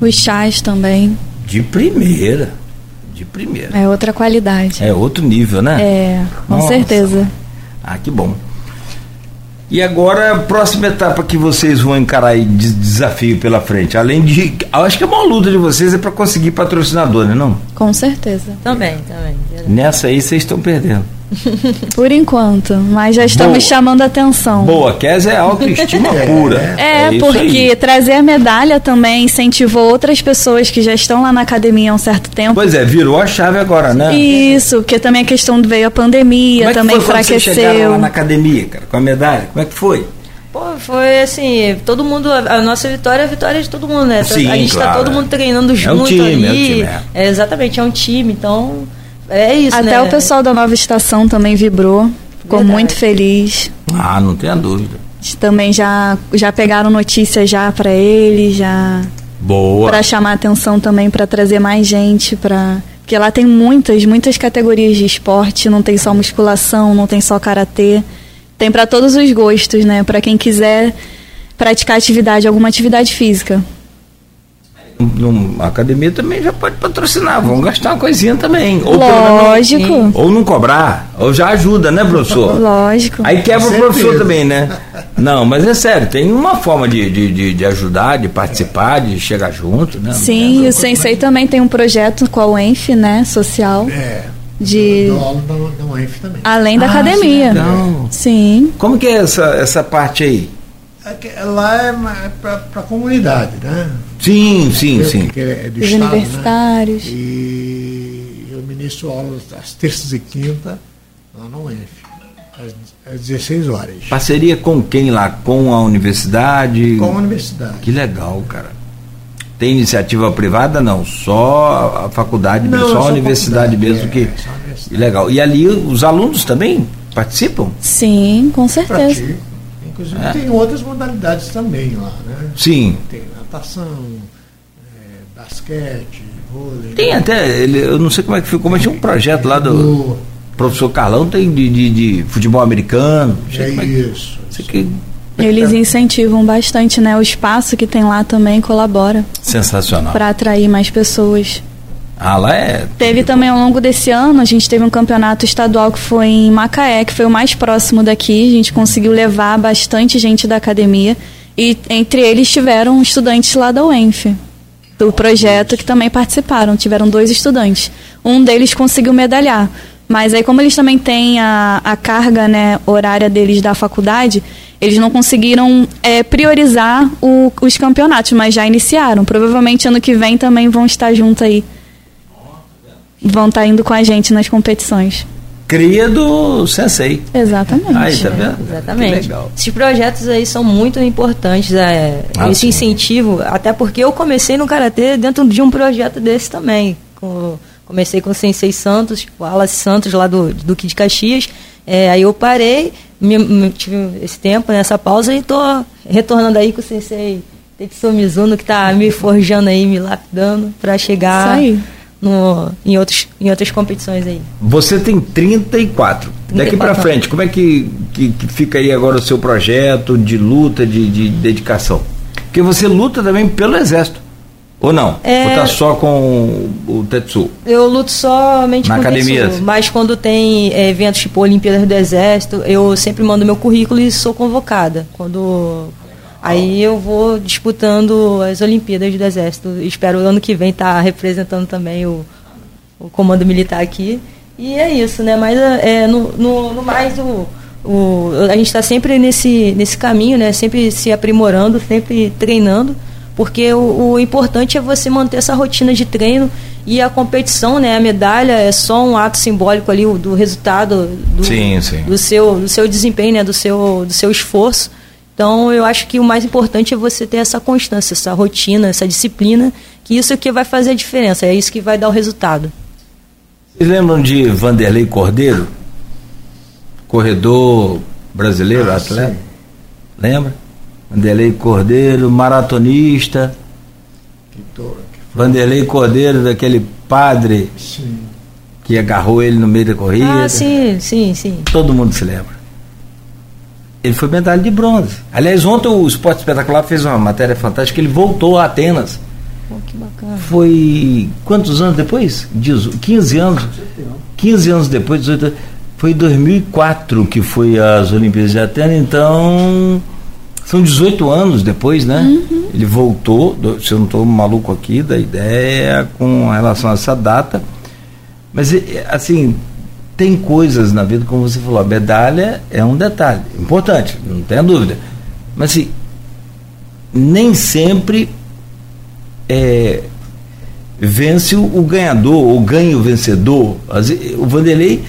Os chás também. de primeira. De primeira. É outra qualidade. É outro nível, né? É, com Nossa. certeza. Ah, que bom. E agora, a próxima etapa que vocês vão encarar aí de desafio pela frente, além de. Eu acho que a maior luta de vocês é para conseguir patrocinador, né? Não? Com certeza. Também, também. Nessa aí vocês estão perdendo. Por enquanto. Mas já estamos Boa. chamando a atenção. Boa, Kes é autoestima pura. É, isso porque aí. trazer a medalha também incentivou outras pessoas que já estão lá na academia há um certo tempo. Pois é, virou a chave agora, né? Isso, porque também a questão veio a pandemia, Como é que também foi quando vocês enfraqueceu. lá na academia, cara, com a medalha? Como é que foi? Pô, foi assim, todo mundo, a nossa vitória é a vitória de todo mundo, né? Sim, a gente claro, tá todo é. mundo treinando É um junto time, ali. é um time, é. É, exatamente, é um time, então é isso, Até né? o pessoal da nova estação também vibrou, ficou Verdade. muito feliz. Ah, não tenha dúvida. Também já, já pegaram notícias já para ele, já Boa. para chamar atenção também para trazer mais gente para porque lá tem muitas, muitas categorias de esporte, não tem só musculação, não tem só karatê, tem para todos os gostos, né? Para quem quiser praticar atividade, alguma atividade física. Num- A academia também já pode patrocinar, vão gastar uma coisinha também. Ou menos- Lógico, Ou não cobrar, ou já ajuda, né, professor? lógico. Aí quebra o professor também, né? Não, mas é sério, tem uma forma de, de, de, de ajudar, de participar, de chegar junto, né? Sim, e o Sensei também tem um projeto com a UENF, né, social, É. de Dou aula da, da UENF também. além da Ah, academia. legal. Sim, Como que é essa, essa parte aí? É que Lá é para a comunidade, né? Sim, sim, Eu, sim. É do os estado, né? universitários. E eu ministro aulas às terças e quinta lá na UENF, às, às 16 horas. Parceria com quem lá? Com a universidade? Com a universidade. Que legal, cara. Tem iniciativa privada? Não, só a faculdade, Não, mesmo, só a universidade mesmo é, que. legal. E ali os alunos também participam? Sim, com certeza. Pratico. Inclusive É. tem outras modalidades também lá, né? Sim. Tem natação, é, basquete, vôlei. Tem até, ele, eu não sei como é que ficou, mas tinha um projeto lá do Do- professor Carlão, tem de, de, de futebol americano. É como é que- isso. Que Eles incentivam bastante, né? O espaço que tem lá também colabora Sensacional. para atrair mais pessoas. Ah, lá é. Teve também ao longo desse ano, a gente teve um campeonato estadual que foi em Macaé, que foi o mais próximo daqui. A gente conseguiu levar bastante gente da academia. E entre eles tiveram estudantes lá da UENF, do projeto, que também participaram. Tiveram dois estudantes. Um deles conseguiu medalhar. Mas aí, como eles também têm a, a carga né, horária deles da faculdade, eles não conseguiram é, priorizar o- os campeonatos, mas já iniciaram. Provavelmente ano que vem também vão estar juntos aí. Vão estar indo com a gente nas competições. Cria do Sensei. Exatamente. Aí, tá vendo? Exatamente. Que legal. Esses projetos aí são muito importantes, é, Ah, esse sim. incentivo, até porque eu comecei no Karatê dentro de um projeto desse também. Com- comecei com o Sensei Santos, o Wallace Santos lá do do Duque de Caxias. É, aí eu parei, me- me- tive esse tempo, nessa pausa, e tô retornando aí com o Sensei Tetsuo Mizuno, que tá me forjando aí, me lapidando para chegar Isso aí. No, em, outros, em outras competições aí. Você tem 34. Daqui pra 34. frente, como é que, que, que fica aí agora o seu projeto de luta, de, de dedicação? Porque você luta também pelo exército. Ou não? É. Ou tá só com o Tetsu? Eu luto somente Na com academia? Tetsu, mas quando tem é, eventos tipo Olimpíadas do Exército, eu sempre mando meu currículo e sou convocada. Quando aí eu vou disputando as Olimpíadas do Exército. Espero ano que vem estar representando também o, o comando militar aqui. E é isso, né? Mas é, no, no, no mais o, o, a gente está sempre nesse, nesse caminho, né? Sempre se aprimorando, sempre treinando, porque o, o importante é você manter essa rotina de treino e a competição, né? A medalha é só um ato simbólico ali do resultado do, Sim, sim. do seu do seu desempenho, né? Do seu do seu esforço. Então eu acho que o mais importante é você ter essa constância, essa rotina, essa disciplina, que isso é que vai fazer a diferença, é isso que vai dar o resultado. Vocês lembram de Vanderlei Cordeiro? Corredor brasileiro, Ah, atleta? sim. Lembra? Vanderlei Cordeiro, maratonista. Vanderlei Cordeiro, daquele padre que- sim. que agarrou ele no meio da corrida. Ah, sim, sim, sim. Todo mundo se lembra. Ele foi medalha de bronze. Aliás, ontem o Esporte Espetacular fez uma matéria fantástica. Ele voltou a Atenas. Pô, que bacana. Foi quantos anos depois? Dezo- 15 anos. 15 anos depois, 18 anos. Foi em 2004 que foi as Olimpíadas de Atenas, então são 18 anos depois, né? Ele voltou, se eu não estou maluco aqui da ideia com relação a essa data. Mas, assim, tem coisas na vida, como você falou, a medalha é um detalhe importante, não tenha dúvida. Mas, assim, nem sempre é, vence o, ganhador, ou ganha o vencedor. O Vanderlei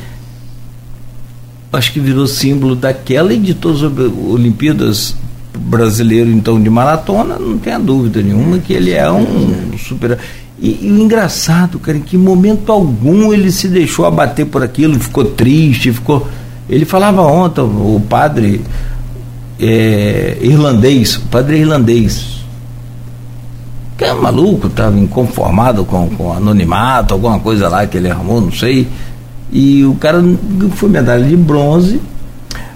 acho que virou símbolo daquela e de todas as Olimpíadas brasileiro então de maratona, não tenha dúvida nenhuma que ele é um super. E, e o engraçado, cara, em que momento algum ele se deixou abater por aquilo, ficou triste, ficou. Ele falava ontem, o padre é, irlandês, o padre irlandês, que é maluco, estava inconformado com, com anonimato, alguma coisa lá que ele arrumou, não sei. E o cara foi medalha de bronze,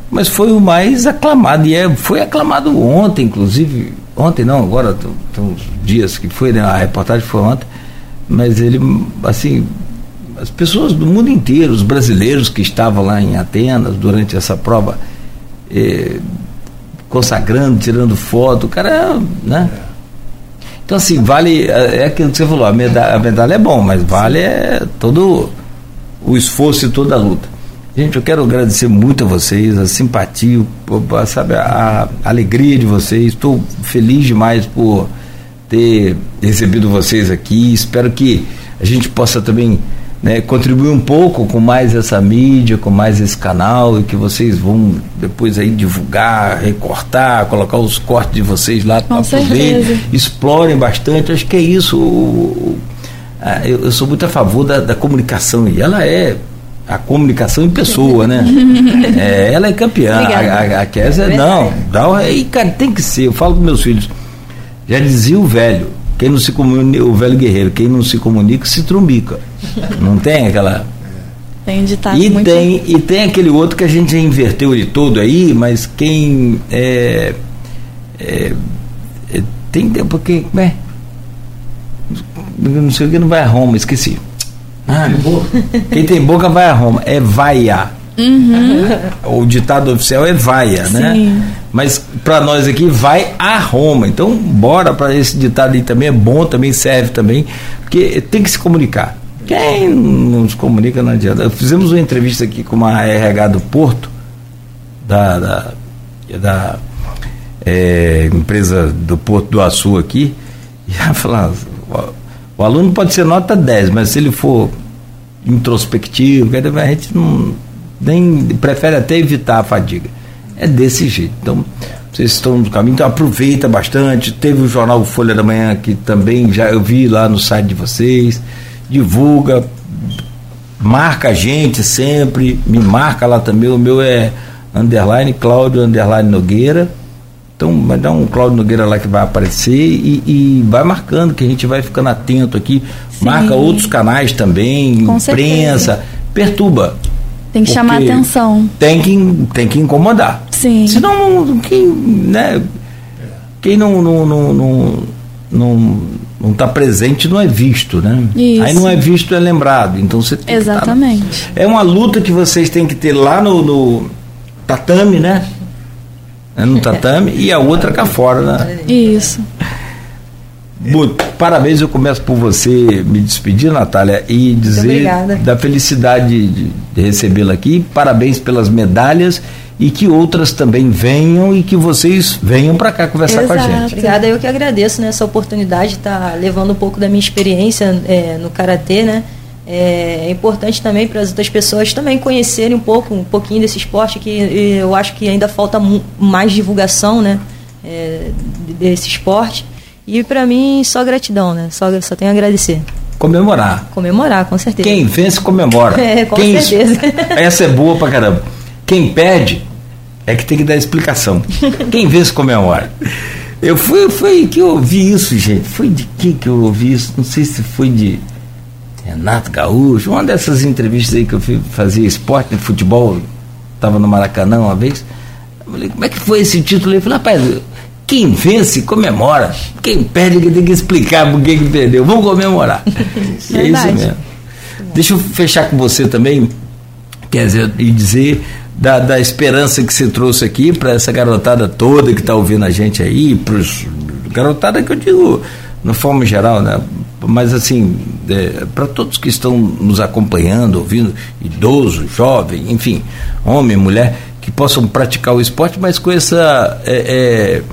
mas foi o mais aclamado. E é, foi aclamado ontem, inclusive. Ontem não, agora tem uns dias que foi, né? A reportagem foi ontem. Mas ele, assim, as pessoas do mundo inteiro, os brasileiros que estavam lá em Atenas durante essa prova, eh, consagrando, tirando foto, o cara, né? Então, assim, vale. É aquilo que você falou, a medalha, a medalha é bom, mas vale é todo o esforço e toda a luta. Gente, eu quero agradecer muito a vocês, a simpatia, sabe, a alegria de vocês. Estou feliz demais por ter recebido vocês aqui. Espero que a gente possa também né, contribuir um pouco com mais essa mídia, com mais esse canal e que vocês vão depois aí divulgar, recortar, colocar os cortes de vocês lá Com para poder explorem bastante. Acho que é isso. o- eu, eu sou muito a favor da, da comunicação e ela é a comunicação em pessoa, né? É, ela é campeã. Obrigada. A, a, a Kézia, É não, dá, uma- e cara, tem que ser. Eu falo para meus filhos. Já dizia o velho, quem não se comunica, o velho guerreiro, quem não se comunica se trumbica. Não tem aquela. Tem um ditado E muito. tem, e tem aquele outro que a gente já inverteu ele todo aí, mas quem. É, é, é, tem. Porque. Como é? Não sei o que não vai a Roma, esqueci. Ah, quem tem boca vai a Roma. É vaia. O ditado oficial é vaia, né? Mas para nós aqui vai a Roma. Então, bora para esse ditado aí também é bom, também serve também, porque tem que se comunicar. Quem não se comunica não adianta. Fizemos uma entrevista aqui com uma RH do Porto, da, da, da, é, empresa do Porto do Açu aqui, e ela falou, o, o aluno pode ser nota 10, mas se ele for introspectivo, a gente não nem prefere até evitar a fadiga. É desse jeito. Então, vocês estão no caminho, então aproveita bastante. Teve o jornal Folha da Manhã que também já eu vi lá no site de vocês. Divulga, marca a gente sempre, me marca lá também. O meu é underline Cláudio underline Nogueira. Então vai dar um Cláudio Nogueira lá que vai aparecer e, e vai marcando, que a gente vai ficando atento aqui. Sim. Marca outros canais também, Com imprensa, perturba. Tem que chamar atenção. Tem que, tem que incomodar. Sim. Senão, não- quem, né, quem não não, não, não, não, não tá presente não é visto, né? Isso. Aí não é visto, é lembrado. Então você tem que tá- Exatamente. é uma luta que vocês têm que ter lá no, no tatame, né? É no tatame e a outra cá fora, né? Isso. Muito. Parabéns, eu começo por você me despedir, Natália, e dizer da felicidade de, de recebê-la aqui. Parabéns pelas medalhas e que outras também venham e que vocês venham para cá conversar com a Exato. gente. Obrigada, eu que agradeço né, essa oportunidade de estar levando um pouco da minha experiência é, no karatê, né? É, é importante também para as outras pessoas também conhecerem um pouco, um pouquinho desse esporte que eu acho que ainda falta mais divulgação, né? é, desse esporte. E para mim só gratidão, né? Só, só tenho a agradecer. Comemorar. Comemorar, com certeza. Quem vence, comemora. É, com Quem, certeza. Essa é boa pra caramba. Quem perde é que tem que dar explicação. Quem vence, comemora. Eu fui, foi que eu ouvi isso, gente. Foi de quem que eu ouvi isso? Não sei se foi de Renato Gaúcho, uma dessas entrevistas aí que eu fui fazer esporte, futebol, estava no Maracanã uma vez. Eu falei, como é que foi esse título? Eu falei, rapaz, quem vence, comemora. Quem perde, que tem que explicar por que perdeu. Vamos comemorar. é isso mesmo. Deixa eu fechar com você também, quer dizer, e dizer da, da esperança que você trouxe aqui para essa garotada toda que está ouvindo a gente aí, para garotada que eu digo, de forma geral, né? Mas assim, para todos que estão nos acompanhando, ouvindo, idoso, jovem, enfim, homem, mulher, que possam praticar o esporte, mas com essa. é, é,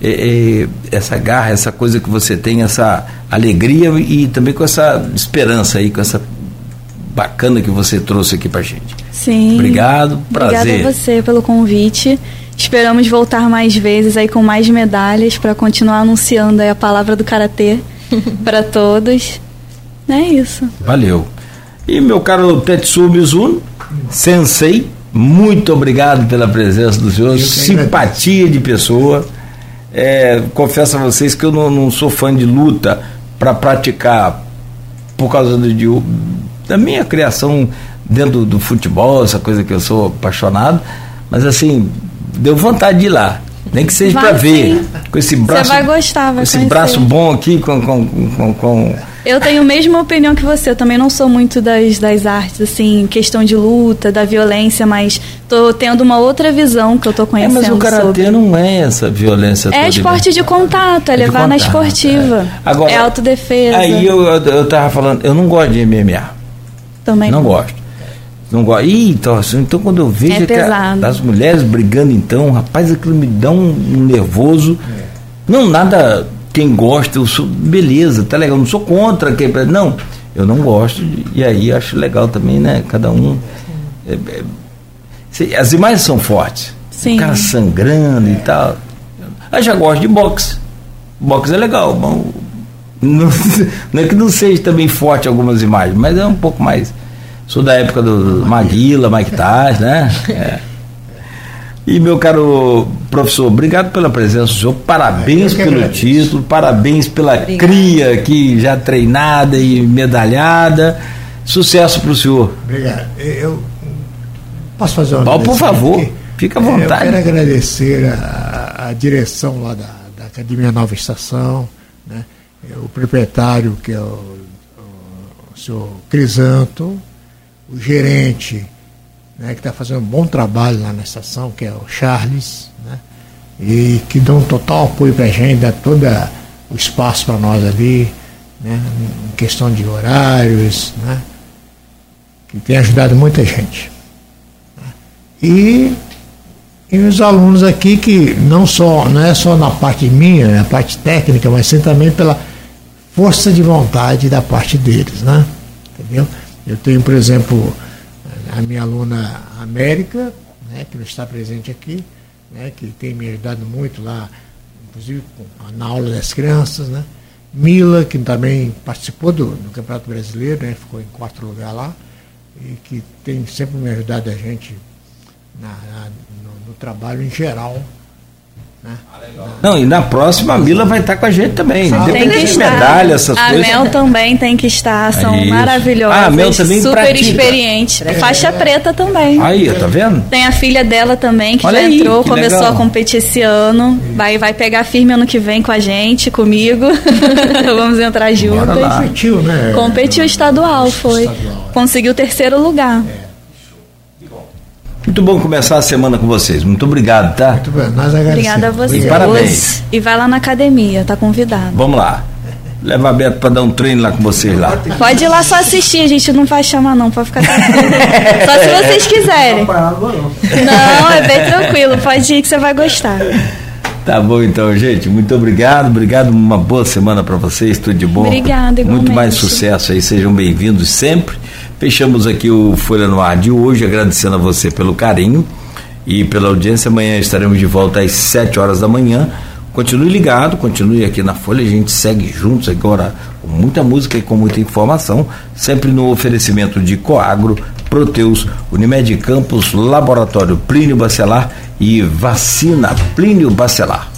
é, é, essa garra, essa coisa que você tem, essa alegria e também com essa esperança aí, com essa bacana que você trouxe aqui pra gente. Sim. Obrigado, prazer. Obrigada a você pelo convite. Esperamos voltar mais vezes aí com mais medalhas para continuar anunciando aí a palavra do karatê para todos. É isso. Valeu. E meu caro Tetsu Mizuno, sensei, muito obrigado pela presença do senhor, simpatia de pessoa. É, confesso a vocês que eu não, não sou fã de luta para praticar por causa do, de, da minha criação dentro do, do futebol, essa coisa que eu sou apaixonado, mas assim, deu vontade de ir lá. Nem que seja para ver. Com esse Você braço. vai gostar, vai com esse conhecer. braço bom aqui, com, com, com, com Eu tenho a mesma opinião que você. Eu também não sou muito das, das artes, assim, questão de luta, da violência, mas tô tendo uma outra visão que eu tô É, conhecendo mas o karatê sobre. não é essa violência. É esporte de contato, é, É levar na contato, esportiva. é. Agora, é autodefesa. Aí eu, eu, eu tava falando, eu não gosto de MMA. também. Não gosto. Não gosto. Ih, então, então quando eu vejo É as mulheres brigando, então, rapaz, aquilo me dá um, um nervoso. Não, nada. Quem gosta, eu sou. Beleza, tá legal. Não sou contra. Quem, não, eu não gosto. e aí acho legal também, né? Cada um. é, é, se- as imagens são fortes. Sim. O cara sangrando e tal. Eu já gosto de boxe. Boxe é legal. Bom, não, não é que não seja também forte algumas imagens, mas é um pouco mais. Sou da época do Maguila, Mike Tyson, né? É. E meu caro professor, obrigado pela presença do senhor, parabéns pelo título, parabéns pela Obrigada. cria aqui já treinada e medalhada. Sucesso para o senhor. Obrigado. Eu posso fazer uma Bom, por favor, aqui? fica à vontade. Eu quero agradecer a, a direção lá da, da, Academia Nova Estação, né? o proprietário, que é o, o, o senhor Crisanto, o gerente, né, que está fazendo um bom trabalho lá na estação, que é o Charles, né? e que dão um total apoio para a gente, dá todo o espaço para nós ali, né, em questão de horários, né, que tem ajudado muita gente. E, e os alunos aqui que não só não é só na parte minha, na parte técnica, mas sim também pela força de vontade da parte deles, né? Entendeu? Eu tenho, por exemplo, a minha aluna América, né, que não está presente aqui, né, que tem me ajudado muito lá, inclusive na aula das crianças, né? Mila, que também participou do, do Campeonato Brasileiro, né, ficou em quarto lugar lá, e que tem sempre me ajudado a gente na, na, no, no, trabalho em geral. Né? Não, e na próxima a Mila vai estar com a gente também. Ah, tem que estar. medalha, essas a coisas. A Mel também tem que estar, são é maravilhosas. Ah, a Mel também super pratica. experiente. É. Faixa preta também. Aí, tá vendo? Tem a filha dela também, que Olha já aí, entrou, que começou legal. a competir esse ano. Vai, vai pegar firme ano que vem com a gente, comigo. Vamos entrar juntas. Competiu, né? Competiu estadual, foi. Estadual. Conseguiu o terceiro lugar. É. Muito bom começar a semana com vocês. Muito obrigado, tá? Muito bem, nós agradecemos. Obrigada a você. Parabéns. E vai lá na academia, tá convidado. Vamos lá. Leva a Beto para dar um treino lá com vocês lá. Pode ir lá só assistir, a gente não vai chamar não, pode ficar tranquilo. só se vocês quiserem. Não, é bem tranquilo, pode ir que você vai gostar. Tá bom então, gente. Muito obrigado. Obrigado. Uma boa semana para vocês. Tudo de bom. Obrigada, igualmente. Muito mais sucesso aí. Sejam bem-vindos sempre. Fechamos aqui o Folha no Ar de hoje, agradecendo a você pelo carinho e pela audiência. Amanhã estaremos de volta às 7 horas da manhã. Continue ligado, continue aqui na Folha, a gente segue juntos agora com muita música e com muita informação, sempre no oferecimento de Coagro, Proteus, Unimed Campos, Laboratório Plínio Bacelar e Vacina Plínio Bacelar.